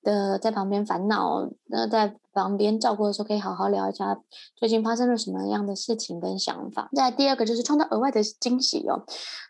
的在旁边烦恼，那在旁边照顾的时候，可以好好聊一下最近发生了什么样的事情跟想法。再来第二个就是创造额外的惊喜哦，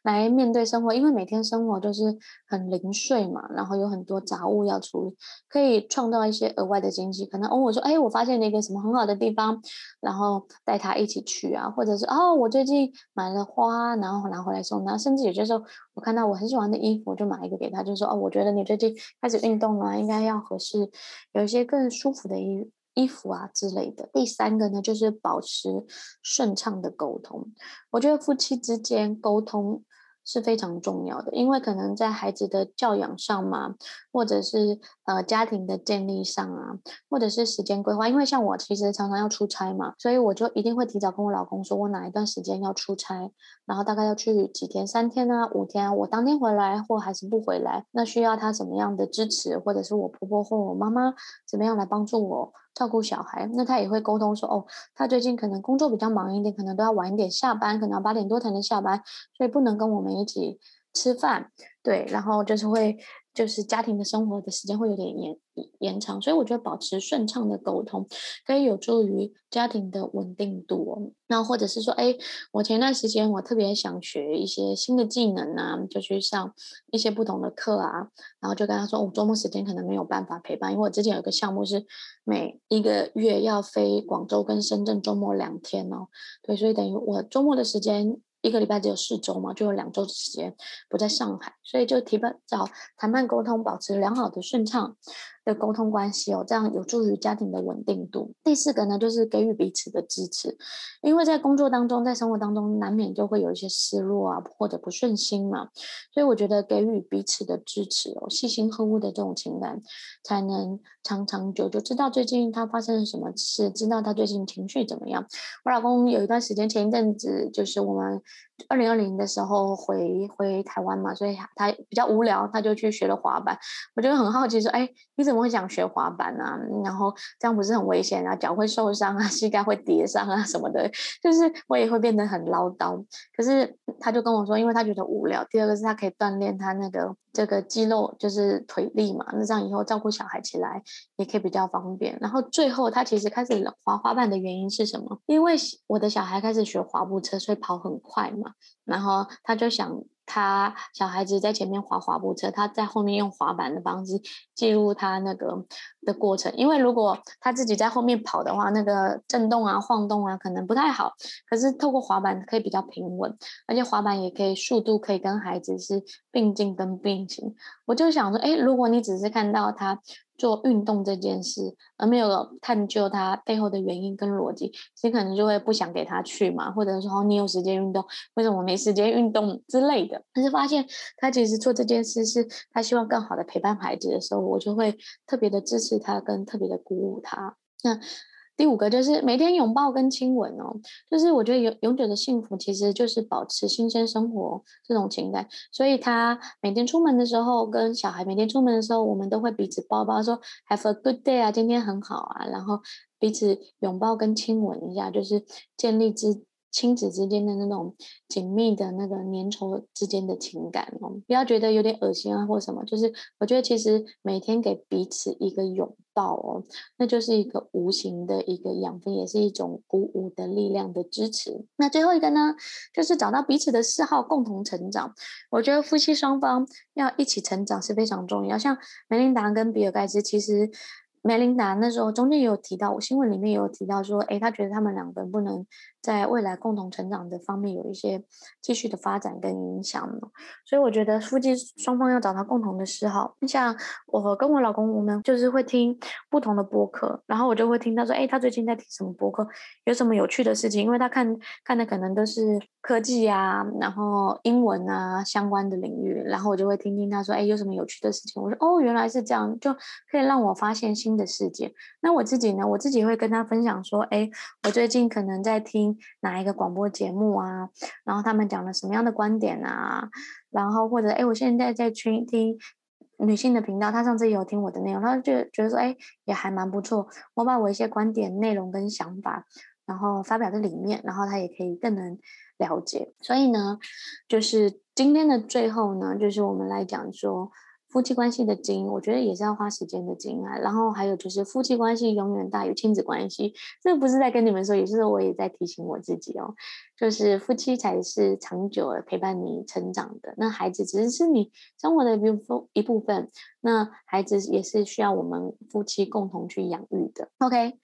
来面对生活，因为每天生活就是很零碎嘛，然后有很多杂物要处理，可以创造一些额外的惊喜。可能哦，我说哎，我发现了一个什么很好的地方，然后带他一起去啊，或者是哦，我最近买了花，然后拿回来送他，甚至有些时候我看到我很喜欢的衣服，我就买一个给他，就说哦，我觉得你最近开始运动了，应该要。合适有一些更舒服的衣服衣服啊之类的。第三个呢，就是保持顺畅的沟通。我觉得夫妻之间沟通是非常重要的，因为可能在孩子的教养上嘛，或者是呃家庭的建立上啊，或者是时间规划。因为像我其实常常要出差嘛，所以我就一定会提早跟我老公说，我哪一段时间要出差，然后大概要去几天，三天啊，五天，我当天回来或还是不回来，那需要他怎么样的支持，或者是我婆婆或我妈妈怎么样来帮助我。照顾小孩，那他也会沟通说，哦，他最近可能工作比较忙一点，可能都要晚一点下班，可能八点多才能下班，所以不能跟我们一起吃饭，对，然后就是会。就是家庭的生活的时间会有点延延长，所以我觉得保持顺畅的沟通可以有助于家庭的稳定度哦。那或者是说，哎，我前段时间我特别想学一些新的技能啊，就去上一些不同的课啊，然后就跟他说，我周末时间可能没有办法陪伴，因为我之前有个项目是每一个月要飞广州跟深圳周末两天哦，对，所以等于我周末的时间。一个礼拜只有四周嘛，就有两周的时间不在上海，所以就提早找谈判沟通，保持良好的顺畅。的沟通关系哦，这样有助于家庭的稳定度。第四个呢，就是给予彼此的支持，因为在工作当中，在生活当中，难免就会有一些失落啊，或者不顺心嘛，所以我觉得给予彼此的支持哦，细心呵护的这种情感，才能长长久久。知道最近他发生了什么事，知道他最近情绪怎么样。我老公有一段时间，前一阵子就是我们。二零二零的时候回回台湾嘛，所以他比较无聊，他就去学了滑板。我就很好奇说，哎，你怎么会想学滑板啊？然后这样不是很危险啊？脚会受伤啊，膝盖会跌伤啊什么的，就是我也会变得很唠叨。可是他就跟我说，因为他觉得无聊。第二个是他可以锻炼他那个这个肌肉，就是腿力嘛。那这样以后照顾小孩起来也可以比较方便。然后最后他其实开始滑滑板的原因是什么？因为我的小孩开始学滑步车，所以跑很快嘛。然后他就想，他小孩子在前面滑滑步车，他在后面用滑板的方式记录他那个的过程。因为如果他自己在后面跑的话，那个震动啊、晃动啊，可能不太好。可是透过滑板可以比较平稳，而且滑板也可以速度可以跟孩子是并进跟并行。我就想说，哎，如果你只是看到他。做运动这件事，而没有探究他背后的原因跟逻辑，你可能就会不想给他去嘛，或者说，你有时间运动，为什么我没时间运动之类的。但是发现他其实做这件事是他希望更好的陪伴孩子的时候，我就会特别的支持他，跟特别的鼓舞他。那第五个就是每天拥抱跟亲吻哦，就是我觉得永永久的幸福其实就是保持新鲜生活这种情感。所以他每天出门的时候，跟小孩每天出门的时候，我们都会彼此抱抱说 Have a good day 啊，今天很好啊，然后彼此拥抱跟亲吻一下，就是建立之。亲子之间的那种紧密的那个粘稠之间的情感哦，不要觉得有点恶心啊或什么，就是我觉得其实每天给彼此一个拥抱哦，那就是一个无形的一个养分，也是一种鼓舞的力量的支持。那最后一个呢，就是找到彼此的嗜好，共同成长。我觉得夫妻双方要一起成长是非常重要。像梅琳达跟比尔盖茨，其实。梅琳达那时候中间也有提到，我新闻里面也有提到说，诶，他觉得他们两个不能在未来共同成长的方面有一些继续的发展跟影响。所以我觉得夫妻双方要找到共同的嗜好。你像我跟我老公，我们就是会听不同的播客，然后我就会听他说，诶，他最近在听什么播客，有什么有趣的事情，因为他看看的可能都是科技啊，然后英文啊相关的领域，然后我就会听听他说，诶，有什么有趣的事情。我说，哦，原来是这样，就可以让我发现新的世界。那我自己呢？我自己会跟他分享说，哎，我最近可能在听哪一个广播节目啊，然后他们讲了什么样的观点啊，然后或者哎，我现在在听听女性的频道，他上次也有听我的内容，他就觉得说，哎，也还蛮不错。我把我一些观点、内容跟想法，然后发表在里面，然后他也可以更能了解。所以呢，就是今天的最后呢，就是我们来讲说。夫妻关系的经营，我觉得也是要花时间的经营啊。然后还有就是，夫妻关系永远大于亲子关系。这不是在跟你们说，也是我也在提醒我自己哦。就是夫妻才是长久的陪伴你成长的，那孩子只是是你生活的一部分一部分。那孩子也是需要我们夫妻共同去养育的。OK。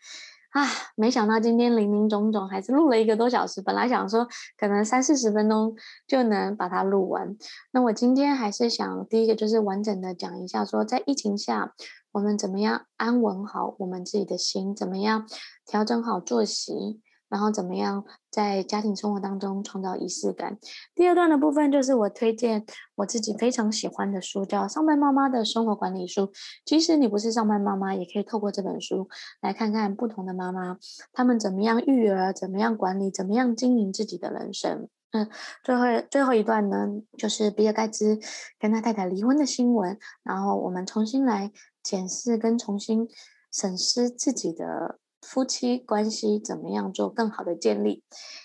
啊，没想到今天林林总总还是录了一个多小时。本来想说可能三四十分钟就能把它录完。那我今天还是想第一个就是完整的讲一下，说在疫情下我们怎么样安稳好我们自己的心，怎么样调整好作息。然后怎么样在家庭生活当中创造仪式感？第二段的部分就是我推荐我自己非常喜欢的书，叫《上班妈妈的生活管理书》。即使你不是上班妈妈，也可以透过这本书来看看不同的妈妈，她们怎么样育儿，怎么样管理，怎么样经营自己的人生。嗯，最后最后一段呢，就是比尔盖茨跟他太太离婚的新闻，然后我们重新来检视跟重新审视自己的。夫妻关系怎么样做更好的建立？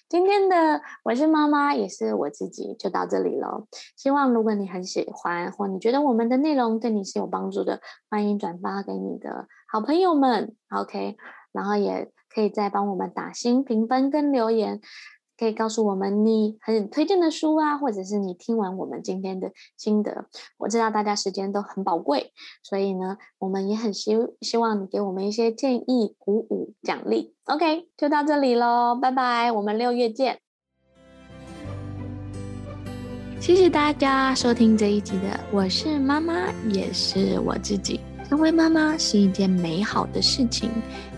今天的我是妈妈，也是我自己，就到这里了。希望如果你很喜欢，或你觉得我们的内容对你是有帮助的，欢迎转发给你的好朋友们。OK，然后也可以再帮我们打新评分跟留言。可以告诉我们你很推荐的书啊，或者是你听完我们今天的心得。我知道大家时间都很宝贵，所以呢，我们也很希希望你给我们一些建议、鼓舞、奖励。OK，就到这里喽，拜拜，我们六月见。谢谢大家收听这一集的，我是妈妈，也是我自己。成为妈妈是一件美好的事情，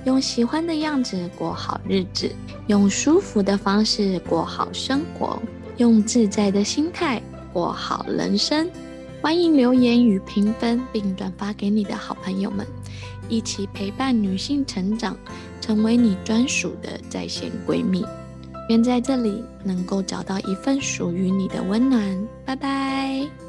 用喜欢的样子过好日子，用舒服的方式过好生活，用自在的心态过好人生。欢迎留言与评分，并转发给你的好朋友们，一起陪伴女性成长，成为你专属的在线闺蜜。愿在这里能够找到一份属于你的温暖。拜拜。